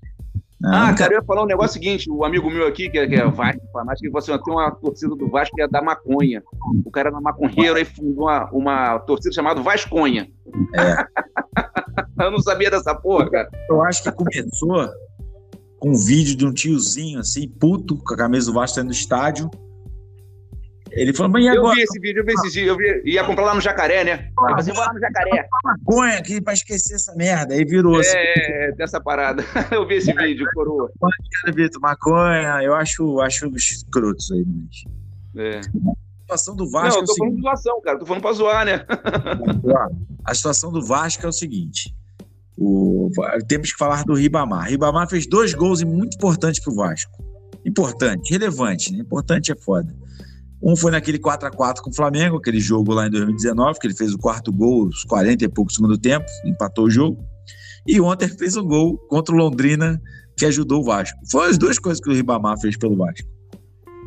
Ah, cara, eu ia falar um negócio seguinte: o amigo meu aqui, que é, que é Vasco, fanático, ele falou assim: tem uma torcida do Vasco que é da maconha. O cara era maconheiro, aí fundou uma, uma torcida chamada Vasconha. É. <laughs> eu não sabia dessa porra, cara. Eu acho que começou com um vídeo de um tiozinho assim, puto, com a camisa do Vasco saindo do estádio. Ele falou, mas e Eu agora? vi esse vídeo, eu vi esse vídeo, eu vi, ia comprar lá no Jacaré, né? Assim, vou lá no Jacaré. maconha aqui pra esquecer essa merda. Aí virou assim, É, dessa parada. <laughs> Eu vi esse vídeo, coroa. cara, Vitor, maconha, eu acho, acho escroto isso aí, mas. É. A situação do Não, Vasco eu tô é falando seguinte. de zoação, cara. Tô falando pra zoar, né? <laughs> A situação do Vasco é o seguinte. O, temos que falar do Ribamar. Ribamar fez dois gols muito importantes pro Vasco. Importante, relevante, né? Importante é foda. Um foi naquele 4 a 4 com o Flamengo, aquele jogo lá em 2019, que ele fez o quarto gol, os 40 e pouco do segundo tempo, empatou o jogo. E ontem fez um gol contra o Londrina, que ajudou o Vasco. Foram as duas coisas que o Ribamar fez pelo Vasco.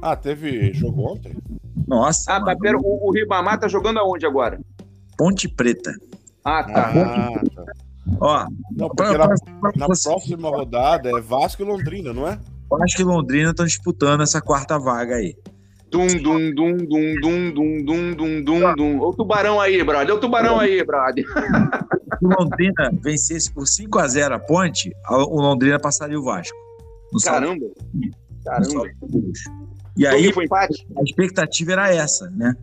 Ah, teve jogo ontem? Nossa, Ah, tá, mano, pera, o, o Ribamar tá jogando aonde agora? Ponte Preta. Ah, tá. Ah, tá. Ó, Não, pra, porque na, pra- pra na você- próxima rodada é Vasco e Londrina, não é? Vasco e Londrina estão disputando essa quarta vaga aí. Dum, dum, dum, dum, dum, dum, dum, dum, dum, dum. Ô, o tubarão aí, brother. Ô, o tubarão aí, brother. Se o Londrina vencesse por 5 a 0 a ponte, o Londrina passaria o Vasco. Caramba. Caramba. E Aí aí a expectativa era essa, né?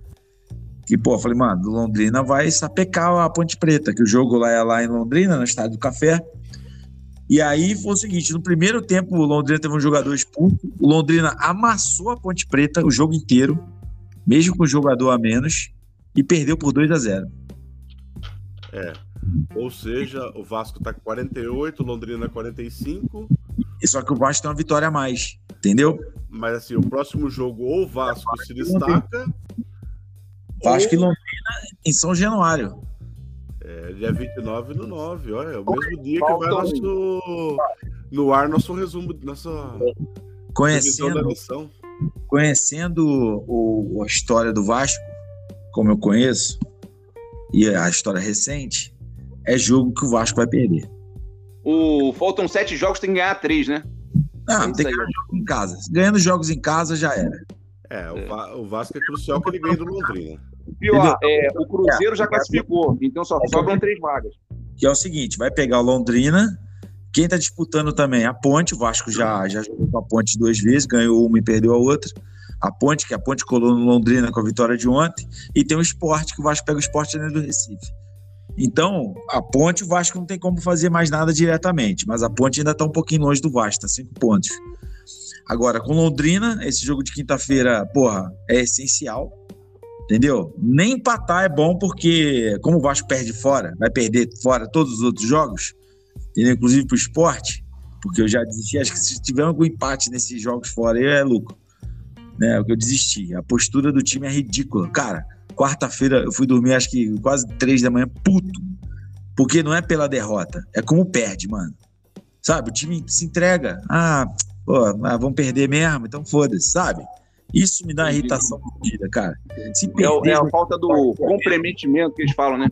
Que, pô, falei, mano, o Londrina vai sapecar a Ponte Preta, que o jogo lá é lá em Londrina, no Estádio do Café. E aí foi o seguinte: no primeiro tempo, o Londrina teve um jogador expulso, o Londrina amassou a Ponte Preta o jogo inteiro, mesmo com o jogador a menos, e perdeu por 2 a 0 Ou seja, o Vasco tá com 48, Londrina 45. E Só que o Vasco tem uma vitória a mais, entendeu? Mas assim, o próximo jogo ou o Vasco se destaca. Vasco e ou Londrina em São Januário. É dia 29 no 9, olha, é o mesmo dia que vai nosso, no ar nosso resumo, nossa Conhecendo, lição. conhecendo o, a história do Vasco, como eu conheço, e a história recente, é jogo que o Vasco vai perder. O... Faltam sete jogos, tem que ganhar três, né? Ah, É isso tem que ganhar jogo em casa. Ganhando jogos em casa já era. É, o, Va- o Vasco é crucial que ele ganhe do Londrina. Pior, é, o Cruzeiro já classificou, então só sobram três vagas. Que é o seguinte: vai pegar o Londrina. Quem tá disputando também? A Ponte. O Vasco já, já jogou com a Ponte duas vezes, ganhou uma e perdeu a outra. A Ponte, que a Ponte colou no Londrina com a vitória de ontem. E tem o Esporte, que o Vasco pega o Esporte dentro do Recife. Então, a Ponte, o Vasco não tem como fazer mais nada diretamente, mas a Ponte ainda tá um pouquinho longe do Vasco, tá cinco pontos. Agora, com Londrina, esse jogo de quinta-feira, porra, é essencial. Entendeu? Nem empatar é bom, porque como o Vasco perde fora, vai perder fora todos os outros jogos, entendeu? inclusive pro esporte, porque eu já desisti. Acho que se tiver algum empate nesses jogos fora, é lucro. Né? É o que eu desisti. A postura do time é ridícula. Cara, quarta-feira eu fui dormir, acho que quase três da manhã, puto. Porque não é pela derrota, é como perde, mano. Sabe? O time se entrega. Ah, pô, ah, vamos perder mesmo, então foda-se, sabe? Isso me dá uma irritação fodida, cara. Se É, o- perder, é a falta do comprometimento que eles falam, né?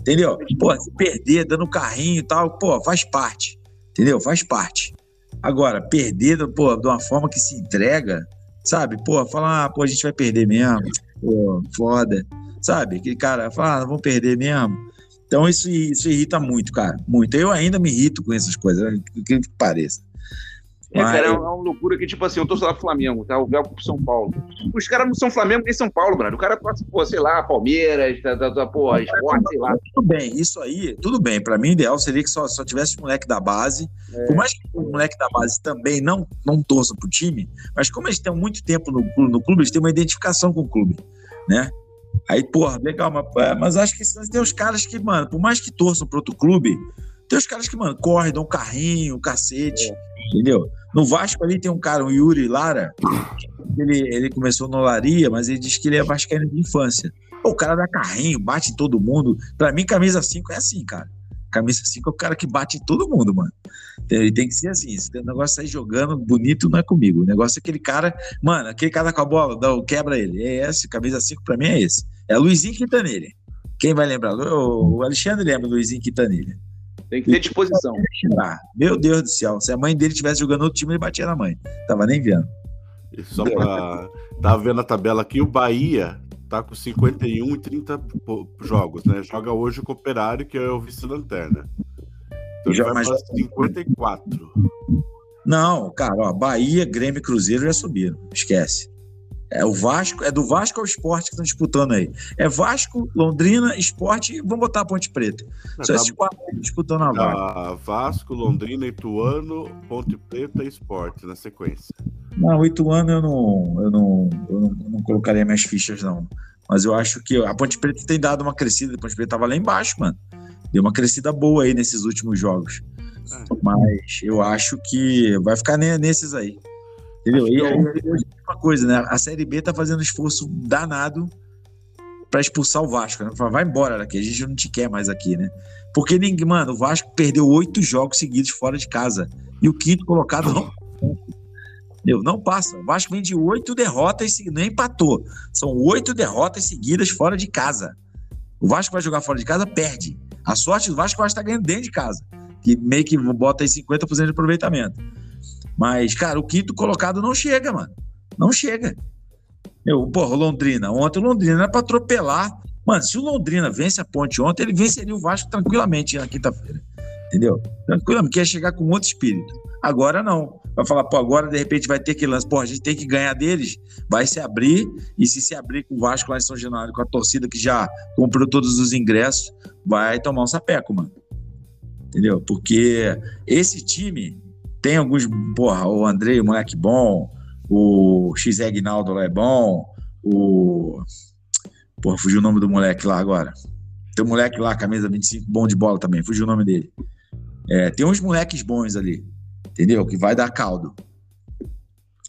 entendeu? Pô, se perder dando carrinho e tal, pô, faz parte. Entendeu? Faz parte. Agora, perder, pô, de uma forma que se entrega, sabe? Pô, falar, ah, pô, a gente vai perder mesmo, pô, foda, sabe? Aquele cara fala, ah, vamos perder mesmo. Então isso, isso irrita muito, cara, muito. Eu ainda me irrito com essas coisas, né? que que pareça. É, cara, é uma loucura que, tipo assim, eu tô lá pro Flamengo, tá? O Velco pro São Paulo. Os caras não são Flamengo nem São Paulo, mano. O cara passa, pô, sei lá, Palmeiras, tá, tá, tá, pô, esporte, sei lá. Tudo bem, isso aí, tudo bem. Pra mim, o ideal seria que só, só tivesse moleque da base. É. Por mais que o moleque da base também não, não torça pro time, mas como eles têm muito tempo no, no clube, eles têm uma identificação com o clube, né? Aí, porra, legal, mas, é, mas acho que tem os caras que, mano, por mais que torçam pro outro clube, tem os caras que, mano, correm, dão um carrinho, um cacete, é. Entendeu? No Vasco ali tem um cara, o Yuri Lara, ele, ele começou no Laria, mas ele diz que ele é vascaíno de infância. o cara dá carrinho, bate em todo mundo. Pra mim, camisa 5 é assim, cara. Camisa 5 é o cara que bate em todo mundo, mano. Ele tem que ser assim. Se tem um negócio sair jogando bonito, não é comigo. O negócio é aquele cara, mano, aquele cara com a bola, dá, quebra ele. É esse, camisa 5 pra mim é esse. É Luizinho Quintanilha. Quem vai lembrar? O Alexandre lembra Luizinho Quintanilha. Tem que ter disposição. Ah, meu Deus do céu. Se a mãe dele estivesse jogando outro time, ele batia na mãe. Tava nem vendo. E só pra. Tava vendo a tabela aqui, o Bahia tá com 51 e 30 jogos, né? Joga hoje com o Operário, que é o vice-lanterna. Então já vai para 54. Não, cara, ó, Bahia, Grêmio e Cruzeiro já subiram. Esquece. É o Vasco, é do Vasco ao esporte que estão disputando aí. É Vasco, Londrina, esporte e vamos botar a Ponte Preta. Só tá, esses quatro disputando a vaga. Vasco, Londrina, Ituano, Ponte Preta e esporte na sequência. Não, o Ituano eu não, eu não, eu não, eu não colocaria minhas fichas, não. Mas eu acho que a Ponte Preta tem dado uma crescida. A Ponte Preta estava lá embaixo, mano. Deu uma crescida boa aí nesses últimos jogos. É. Mas eu acho que vai ficar nesses aí. Entendeu? E aí, uma coisa, né? A Série B tá fazendo um esforço danado para expulsar o Vasco, né? Vai embora daqui, a gente não te quer mais aqui, né? Porque ninguém, mano, o Vasco perdeu oito jogos seguidos fora de casa. E o quinto colocado não. Meu, não passa. O Vasco vem de oito derrotas e não empatou. São oito derrotas seguidas fora de casa. O Vasco vai jogar fora de casa, perde. A sorte do Vasco é vai estar ganhando dentro de casa. Que meio que bota aí 50% de aproveitamento. Mas, cara, o quinto colocado não chega, mano. Não chega. Eu, porra, Londrina. Ontem o Londrina era pra atropelar. Mano, se o Londrina vence a ponte ontem, ele venceria o Vasco tranquilamente na quinta-feira. Entendeu? Tranquilamente, quer chegar com outro espírito. Agora não. Vai falar, pô, agora de repente vai ter que lance. Pô, a gente tem que ganhar deles. Vai se abrir. E se se abrir com o Vasco lá em São Januário, com a torcida que já comprou todos os ingressos, vai tomar um sapeco, mano. Entendeu? Porque esse time, tem alguns, porra, o Andrei, o moleque bom, o X Agnaldo lá é bom, o. Porra, fugiu o nome do moleque lá agora. Tem um moleque lá, camisa 25, bom de bola também, fugiu o nome dele. É, tem uns moleques bons ali, entendeu? Que vai dar caldo.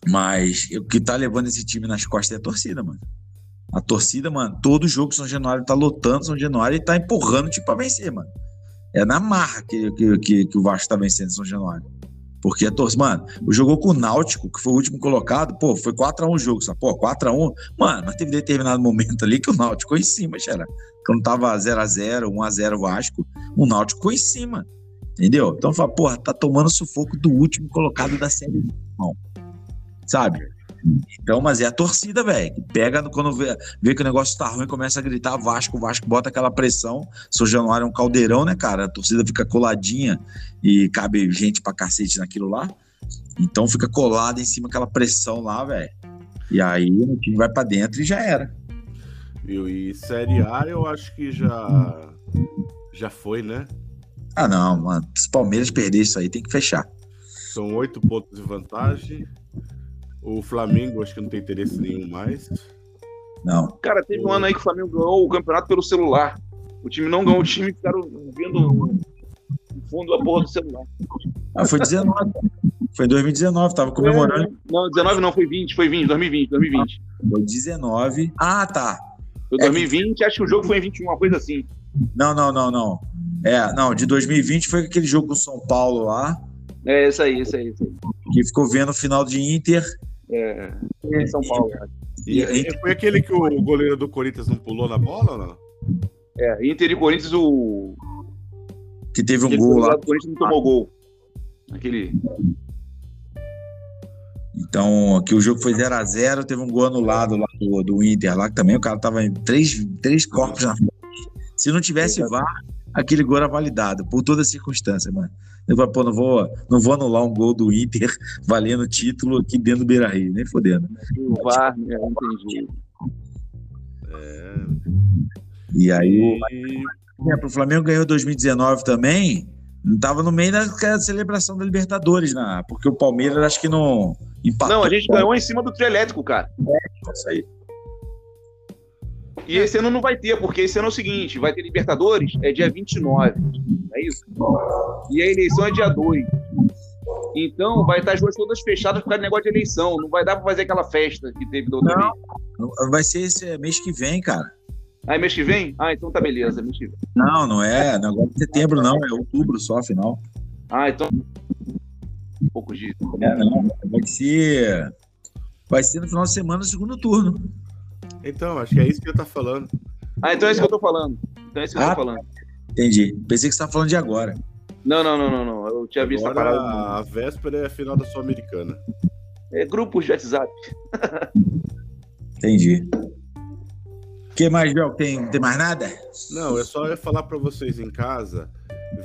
Mas o que tá levando esse time nas costas é a torcida, mano. A torcida, mano, todo jogo São Januário tá lotando São Januário e tá empurrando tipo pra vencer, mano. É na marra que, que, que, que o Vasco tá vencendo São Januário. Porque a torcida, mano, jogou com o Náutico, que foi o último colocado, pô, foi 4x1 o jogo, sabe? Pô, 4x1. Mano, mas teve determinado <laughs> momento ali que o Náutico ficou em cima, xera. Quando tava 0x0, 1x0 Vasco, o Náutico ficou em cima. Entendeu? Então fala, porra, tá tomando sufoco do último colocado da série, irmão. Sabe? Então, mas é a torcida, velho, que pega quando vê, vê, que o negócio tá ruim, começa a gritar Vasco, Vasco bota aquela pressão. São Januário é um caldeirão, né, cara? A torcida fica coladinha e cabe gente pra cacete naquilo lá. Então fica colado em cima aquela pressão lá, velho. E aí o time vai para dentro e já era. Viu? E Série A eu acho que já já foi, né? Ah, não, mano. Se o Palmeiras perder isso aí, tem que fechar. São oito pontos de vantagem. O Flamengo acho que não tem interesse nenhum mais. Não. Cara, teve um ano aí que o Flamengo ganhou o campeonato pelo celular. O time não ganhou, o time ficaram vendo no fundo da porra do celular. Ah, foi 19. foi em 2019, tava comemorando. É, não, 19 não, foi 20, foi 20, 2020, 2020. Foi 19. Ah, tá. Foi 2020, é que... acho que o jogo foi em 21, uma coisa assim. Não, não, não, não. É, não, de 2020 foi aquele jogo com São Paulo lá. É, isso aí, isso aí, isso aí. Que ficou vendo o final de Inter é, em São Paulo. E, e, e, foi aquele que o goleiro do Corinthians não pulou na bola ou não? É, Inter e Corinthians, o. Que teve um gol lá. O Corinthians não tomou gol. Aquele. Então, que o jogo foi 0 a 0 teve um gol anulado lá do, do Inter, lá que também o cara tava em três, três corpos na frente. Se não tivesse VAR, aquele gol era validado, por toda circunstância, mano. Eu falei, pô, não vou, não vou anular um gol do Inter valendo título aqui dentro do Beira Rio, nem fodendo. O VAR, né? Entendi. É. E aí, E o o Flamengo ganhou 2019 também, não tava no meio da celebração da Libertadores, né? porque o Palmeiras acho que não empatou. Não, a gente ganhou em cima do trio elétrico, cara. Isso aí. E esse ano não vai ter, porque esse ano é o seguinte: vai ter Libertadores, é dia 29. É isso? E a eleição é dia 2. Então vai estar as ruas todas fechadas por causa do negócio de eleição. Não vai dar pra fazer aquela festa que teve do outro Não. mês. Não, Vai ser esse mês que vem, cara. Aí mês que vem? Ah, então tá beleza, mês que vem. Não, não é. Não agora é setembro, não. É outubro só, afinal. Ah, então. Poucos dias. É, não. Vai ser. Vai ser no final de semana, no segundo turno. Então, acho que é isso que eu tá falando. Ah, então é isso que eu tô falando. Então é isso que eu Ah. tô falando. Entendi. Pensei que você estava falando de agora. Não, não, não, não, não. Eu tinha visto a Agora, parada. a véspera é a final da Sul-Americana. É grupos de WhatsApp. Entendi. O que mais, Bel? Tem, tem mais nada? Não, é só eu falar pra vocês em casa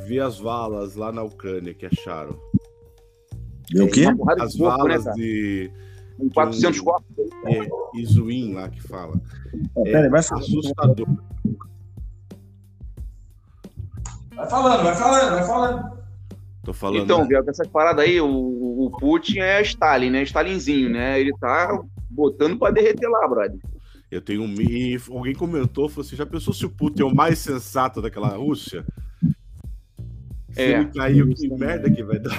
ver as valas lá na Ucrânia que acharam. E o quê? As né, valas de Com 400 corpos. é, Izuim lá que fala. É, peraí, vai falando. Assustador. Vai falando, vai falando, vai falando. Tô falando. Então, né? Biel, com essas paradas aí, o, o Putin é Stalin, né? Stalinzinho, né? Ele tá botando pra derreter lá, brother. Eu tenho um. E alguém comentou, falou assim: já pensou se o Putin é o mais sensato daquela Rússia? Se É. ele caiu, que merda que vai dar?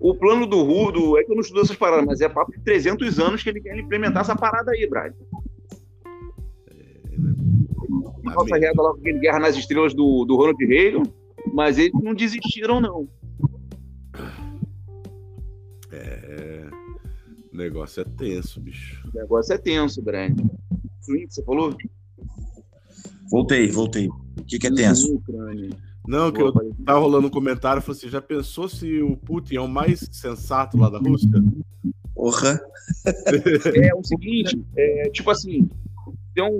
O plano do Rudo, é que eu não estudo essas paradas, mas é papo de 300 anos que ele quer implementar essa parada aí, brother. Nossa Amém. reta lá com aquele Guerra nas Estrelas do, do Ronald Reagan, mas eles não desistiram, não. É. O negócio é tenso, bicho. O negócio é tenso, grande. Swing, você falou? Voltei, voltei. O que, que é tenso? Ucrânia. Não, que eu tava rolando um comentário, falou assim: já pensou se o Putin é o mais sensato lá da Rússia? Porra. É o seguinte, é, tipo assim, tem um.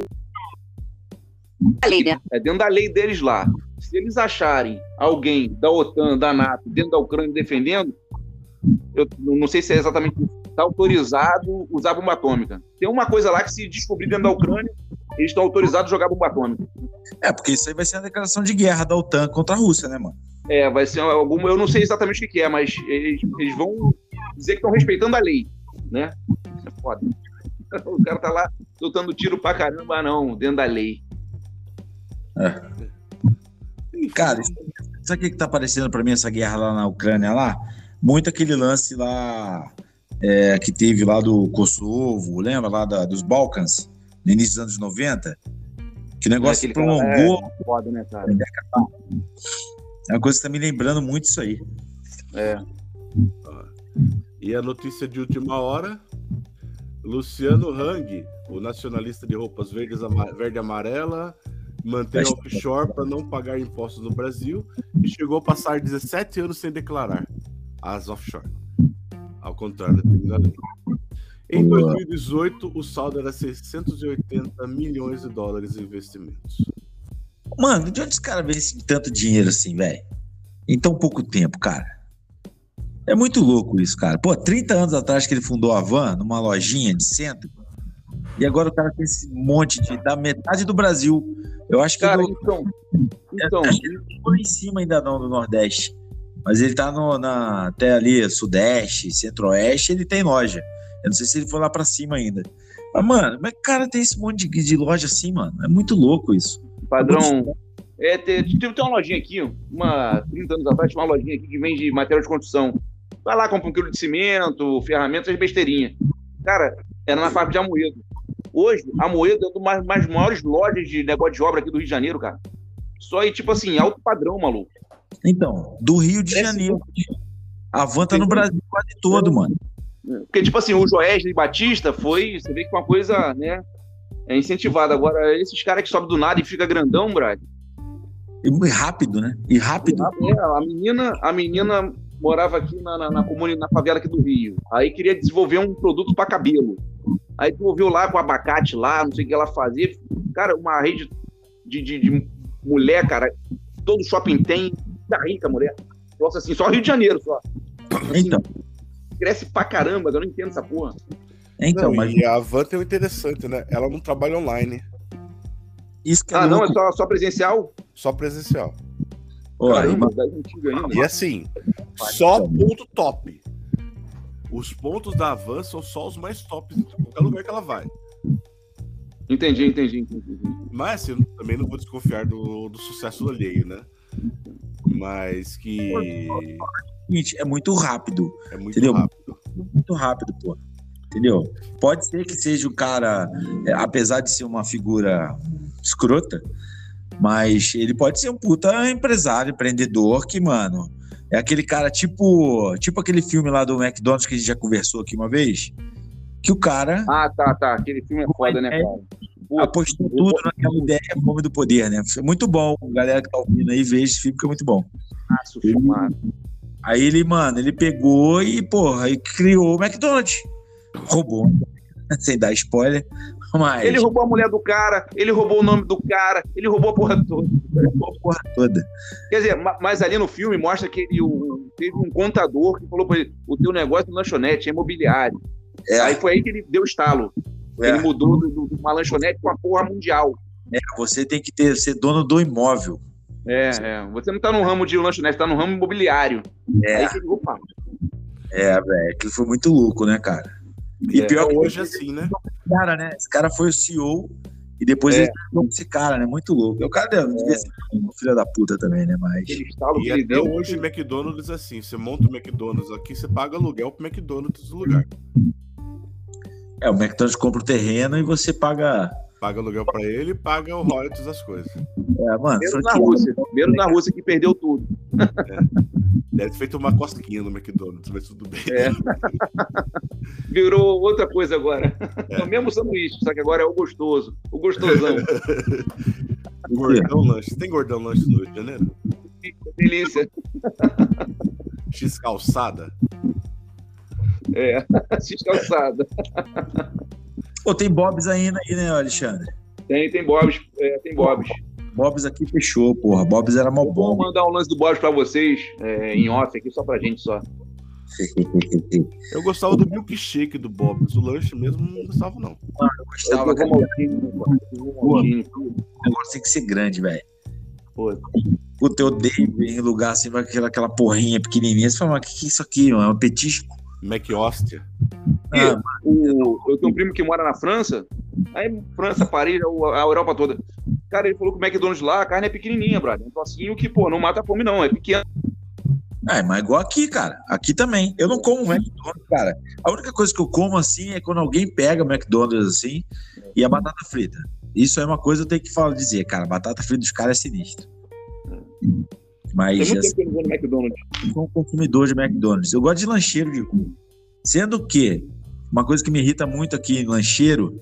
A lei, né? É dentro da lei deles lá. Se eles acharem alguém da OTAN, da NATO, dentro da Ucrânia defendendo, eu não sei se é exatamente está autorizado usar bomba atômica. Tem uma coisa lá que se descobrir dentro da Ucrânia, eles estão autorizados a jogar bomba atômica. É, porque isso aí vai ser uma declaração de guerra da OTAN contra a Rússia, né, mano? É, vai ser alguma. Eu não sei exatamente o que é, mas eles, eles vão dizer que estão respeitando a lei, né? Isso é foda. <laughs> O cara tá lá soltando tiro pra caramba, não, dentro da lei. Cara, isso- sabe o que, tá aparecendo pra mim essa guerra lá na Ucrânia lá? Muito aquele lance lá é, que teve lá do Kosovo, lembra lá da- dos Balcãs, no início dos anos 90? Que negócio cara prolongou. É foda, né, cara? É uma coisa que tá me lembrando muito isso aí. É. E a notícia de última hora: Luciano Hang, o nacionalista de roupas verdes, verde e amarela, mantém Acho- offshore para não pagar impostos no Brasil e chegou a passar 17 anos sem declarar as offshore. Ao contrário da primeira lei. Em Boa. 2018, o saldo era 680 milhões de dólares em investimentos. Mano, de onde os caras vêm esse tanto dinheiro assim, velho? Em tão pouco tempo, cara. É muito louco isso, cara. Pô, 30 anos atrás que ele fundou a Van, numa lojinha de centro, e agora o cara tem esse monte de. da metade do Brasil. Eu acho que Cara, do- então. Então, ele não foi em cima ainda não do Nordeste. Mas ele tá no, na, até ali, Sudeste, Centro-Oeste, ele tem loja. Eu não sei se ele foi lá pra cima ainda. Mas, mano, é o cara tem esse monte de, de loja assim, mano? É muito louco isso. padrão. É, tem, tem tem uma lojinha aqui, uma 30 anos atrás, tinha uma lojinha aqui que vende material de construção. Vai lá, compra um quilo de cimento, ferramentas, besteirinha. Cara, era na fábrica de Amoedo. Hoje, Amoedo é uma das maiores lojas de negócio de obra aqui do Rio de Janeiro, cara. Só aí, tipo assim, alto padrão, maluco. Então, do Rio de Janeiro. A van tá no Brasil quase todo, mano. Porque, tipo assim, o Joesley Batista foi, você vê que foi uma coisa, né, é incentivada. Agora, esses caras que sobem do nada e fica grandão, brad. E rápido, né? E rápido. É, a menina, a menina morava aqui na, na, na, comune, na favela aqui do Rio. Aí queria desenvolver um produto para cabelo. Aí desenvolveu lá com abacate lá, não sei o que ela fazia. Cara, uma rede de, de, de mulher, cara. Todo shopping tem. Da rica mulher. Nossa, assim, só Rio de Janeiro só. Assim, então. Cresce pra caramba, eu não entendo essa porra. Então, não, mas... E a Van tem o interessante, né? Ela não trabalha online. Isso que é ah, louco. não? É só, só presencial? Só presencial. Caramba, e assim, só ponto top. Os pontos da Van são só os mais tops em qualquer lugar que ela vai. Entendi, entendi, entendi. Mas assim, eu também não vou desconfiar do, do sucesso alheio, né? Mas que. É muito rápido. É muito entendeu? rápido. Muito rápido, pô. Entendeu? Pode ser que seja o cara, é, apesar de ser uma figura escrota, mas ele pode ser um puta empresário, empreendedor que, mano, é aquele cara tipo, tipo aquele filme lá do McDonald's que a gente já conversou aqui uma vez, que o cara Ah, tá, tá, aquele filme é foda, né, cara? apostou tudo naquela ideia fome do poder, né? Foi muito bom. Galera que tá ouvindo aí, veja esse filme que é muito bom. Ah, filmado. Aí ele, mano, ele pegou e, porra, aí criou o McDonald's. Roubou, <laughs> sem dar spoiler. Mas... Ele roubou a mulher do cara, ele roubou o nome do cara, ele roubou a porra toda. Roubou a porra toda. Quer dizer, mas ali no filme mostra que ele teve um contador que falou pra ele: o teu negócio é lanchonete, é imobiliário. É. Aí foi aí que ele deu estalo. É. Ele mudou de uma lanchonete para uma porra mundial. É, você tem que ter, ser dono do imóvel. É, é. Você não tá no ramo de lanchonete, tá no ramo imobiliário. É. Aí que ele, opa. É, velho, aquilo foi muito louco, né, cara? E é, pior que hoje assim, né? Cara, né? Esse cara foi o CEO e depois é. ele com esse cara, né? Muito louco. O cara devia ser um filho da puta também, né? Mas. E até deu, hoje o McDonald's assim, você monta o McDonald's aqui, você paga aluguel pro McDonald's do lugar. É, o McDonald's compra o terreno e você paga. Paga aluguel pra ele e paga o royalties das coisas. É, mano. Menos na Rússia. Menos na Rússia que perdeu tudo. É. Deve ter feito uma cosquinha no McDonald's, mas tudo bem. É. Virou outra coisa agora. É. é o mesmo sanduíche, só que agora é o gostoso. O gostosão. <laughs> gordão lanche. Tem gordão lanche no Rio de Janeiro? Que delícia. <laughs> X calçada. É, <laughs> X calçada. Pô, tem Bob's ainda aí, né, Alexandre? Tem, tem Bob's. É, tem Bob's. Bob's aqui fechou, porra. Bob's era mó bom. Vou mandar um lance do Bob's pra vocês, é, em off aqui, só pra gente só. <laughs> Eu gostava do milkshake do Bob's. O lanche mesmo não gostava, não. Ah, eu gostava. Eu o negócio tem que ser grande, velho. Puta, eu odeio em lugar assim, vai aquela, aquela porrinha pequenininha. Você fala, mas o que, que é isso aqui, mano? É um petisco? McOstia. Ah, o, eu tenho um primo que mora na França, aí França, Paris, a Europa toda. Cara, ele falou que o McDonald's lá, a carne é pequenininha, brother. Um trocinho que, pô, não mata a fome não, é pequeno. É, mas igual aqui, cara. Aqui também. Eu não como McDonald's, cara. A única coisa que eu como assim é quando alguém pega o McDonald's assim e a batata frita. Isso é uma coisa que eu tenho que falar, dizer, cara. A batata frita dos caras é sinistro. Mas. Tem muito assim, tempo eu no McDonald's. Eu sou um consumidor de McDonald's. Eu gosto de lancheiro de Sendo que uma coisa que me irrita muito aqui em lancheiro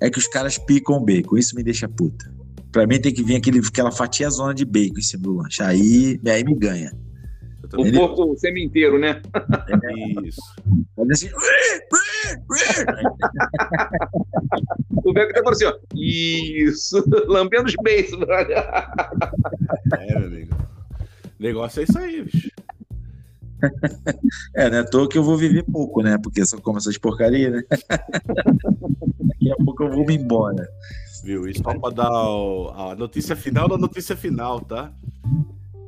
é que os caras picam bacon. Isso me deixa puta. Pra mim tem que vir aquele, aquela fatia zona de bacon em cima do lanche. Aí, aí me ganha. O porco semi inteiro, né? É <laughs> isso. Assim, o Beco até falou assim, ó. Isso, <laughs> lambendo os beijos, É, meu amigo. Negócio é isso aí, bicho. <laughs> É, né? Tô que eu vou viver pouco, né? Porque só como essas porcarias, né? <laughs> Daqui a pouco eu vou me embora. Viu? Isso só pra dar a notícia final da notícia final, tá?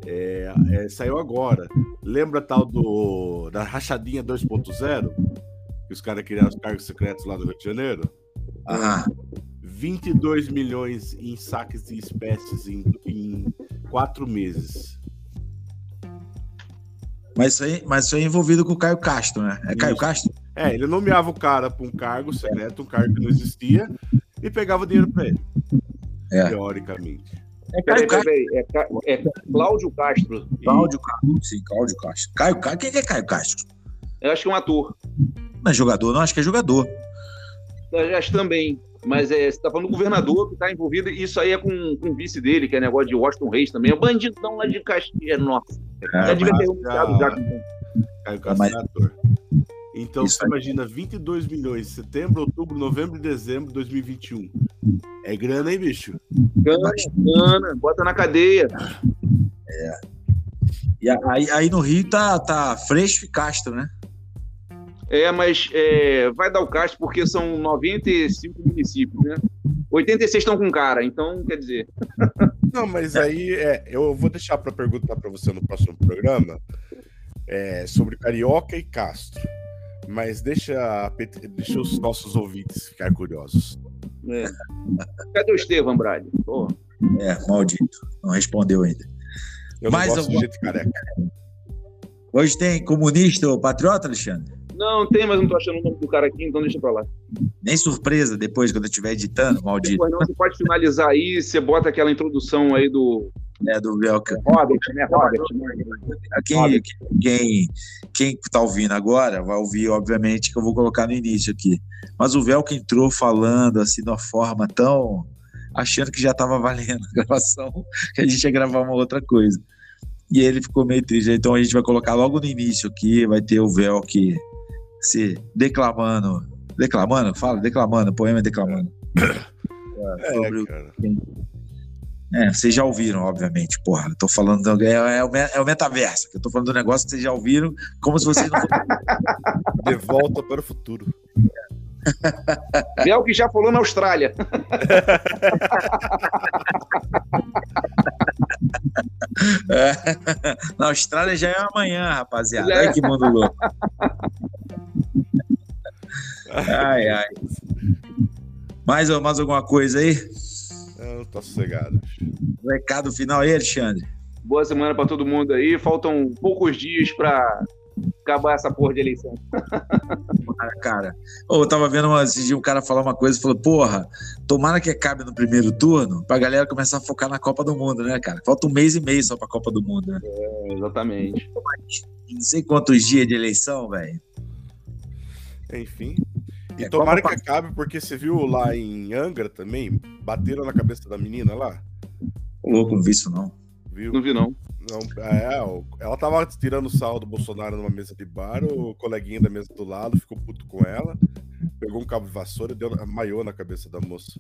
É, é, saiu agora. Lembra tal do da rachadinha 2.0? Que os caras criaram os cargos secretos lá no Rio de Janeiro? Ah. 22 milhões em saques de espécies em, em quatro meses. Mas isso, aí, mas isso aí é envolvido com o Caio Castro, né? É Caio Castro? É, ele nomeava o cara para um cargo secreto, um cargo que não existia, e pegava dinheiro para ele. É. Teoricamente. É Caio Castro. É, é, Cláudio Castro. Cláudio Castro, sim, Cláudio Castro. Caio Castro, quem é Caio Castro? Eu acho que é um ator. Não é jogador, não, acho que é jogador. Eu acho também. Mas é, você tá falando do governador que está envolvido, e isso aí é com, com o vice dele, que é negócio de Washington Reis também. É o bandidão lá de Caxias. Nossa. Já devia ter anunciado já. Caio Castro Mas- é ator. Então, Isso você imagina 22 milhões, setembro, outubro, novembro e dezembro de 2021. É grana, hein, bicho? Gana, gana, bota na cadeia. E a- aí, aí no Rio tá, tá Freixo e Castro, né? É, mas é, vai dar o castro porque são 95 municípios, né? 86 estão com cara, então quer dizer. <laughs> Não, mas aí é, eu vou deixar para perguntar para você no próximo programa é, sobre Carioca e Castro. Mas deixa, deixa os nossos ouvintes ficar curiosos. É. Cadê o Estevam, Brade? Pô, É, maldito. Não respondeu ainda. Eu Mais não gosto alguma- de gente careca. Hoje tem comunista ou patriota, Alexandre? Não, tem, mas não tô achando o nome do cara aqui, então deixa pra lá. Nem surpresa depois, quando eu estiver editando, maldito. Depois não, você pode finalizar aí, você bota aquela introdução aí do É, do Velka. Robert, né? Robert, né? Quem, quem, quem tá ouvindo agora vai ouvir, obviamente, que eu vou colocar no início aqui. Mas o Velka entrou falando assim, de uma forma tão. achando que já estava valendo a gravação, <laughs> que a gente ia gravar uma outra coisa. E ele ficou meio triste. Então a gente vai colocar logo no início aqui, vai ter o Velk se declamando. Declamando? Fala, declamando, poema declamando. sobre É, o- cara. É, vocês já ouviram, obviamente, porra. Eu tô falando. do- é, é o, me- é o metaverso, que eu tô falando do negócio que vocês já ouviram, como se vocês não <laughs> De volta para o futuro. Bel que já falou na Austrália. <laughs> É. Na Austrália já é amanhã, rapaziada. É. Olha que mundo louco. Ai, ai. Mais, mais alguma coisa aí? Eu tô sossegado. Recado final aí, Alexandre? Boa semana pra todo mundo aí. Faltam poucos dias pra acabar essa porra de eleição. Ah, Cara, eu tava vendo uma, esse dia um cara falar uma coisa e falou: Porra, tomara que acabe no primeiro turno pra galera começar a focar na Copa do Mundo, né, cara? Falta um mês e meio só pra Copa do Mundo, né? É, exatamente. Não sei quantos dias de eleição, velho. Enfim. E É, tomara que acabe, porque você viu lá em Angra também, bateram na cabeça da menina lá. Ô, louco, não vi isso não. Viu? Não vi, não. Não, é, ela tava tirando sal do Bolsonaro numa mesa de bar, o coleguinha da mesa do lado ficou puto com ela, pegou um cabo de vassoura e deu maiô na cabeça da moça.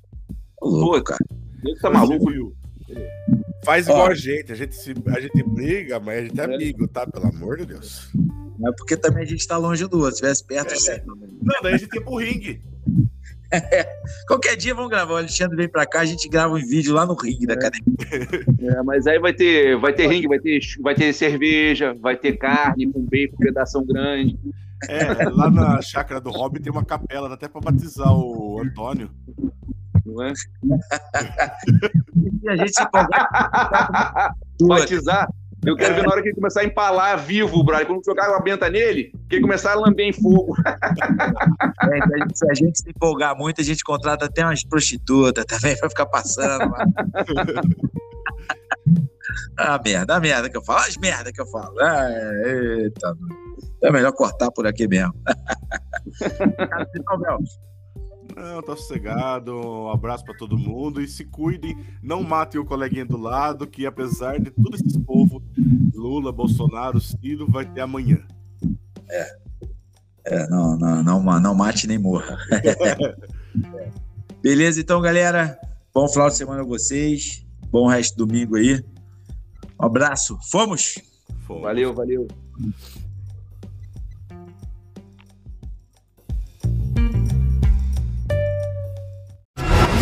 Ô, louco, cara. Ele tá maluco. Viu? Faz igual Ó. a gente, a gente, se, a gente briga, mas a gente é amigo, tá? Pelo amor de Deus. É porque também a gente tá longe do outro. Se estivesse perto, você... Não, daí a gente ia pro ringue. Qualquer dia vamos gravar. O Alexandre vem pra cá, a gente grava um vídeo lá no ringue da academia. É, mas aí vai ter, vai ter ringue, vai ter, vai ter cerveja, vai ter carne com bacon, pedação grande. É, lá na chácara do Hobby tem uma capela, dá até pra batizar o Antônio. Não é? <laughs> E a gente se empolgar. <laughs> Batizar. Eu quero ver na hora que ele começar a empalar vivo, Brian. Quando jogar uma benta nele, que ele começar a lamber em fogo. É, se, a gente, se a gente se empolgar muito, a gente contrata até umas prostitutas também pra ficar passando. lá. <laughs> ah, merda, a merda que eu falo. As merda que eu falo. Ah, eita, mano. é melhor cortar por aqui mesmo. <laughs> Não, tá sossegado. Um abraço pra todo mundo e se cuidem. Não matem o coleguinha do lado, que apesar de todo esse povo, Lula, Bolsonaro, Ciro, vai ter amanhã. É, não, não, não, não mate nem morra. <laughs> Beleza, então, galera. Bom final de semana a vocês. Bom resto do domingo aí. Um abraço. Fomos! Fomos. Valeu, valeu.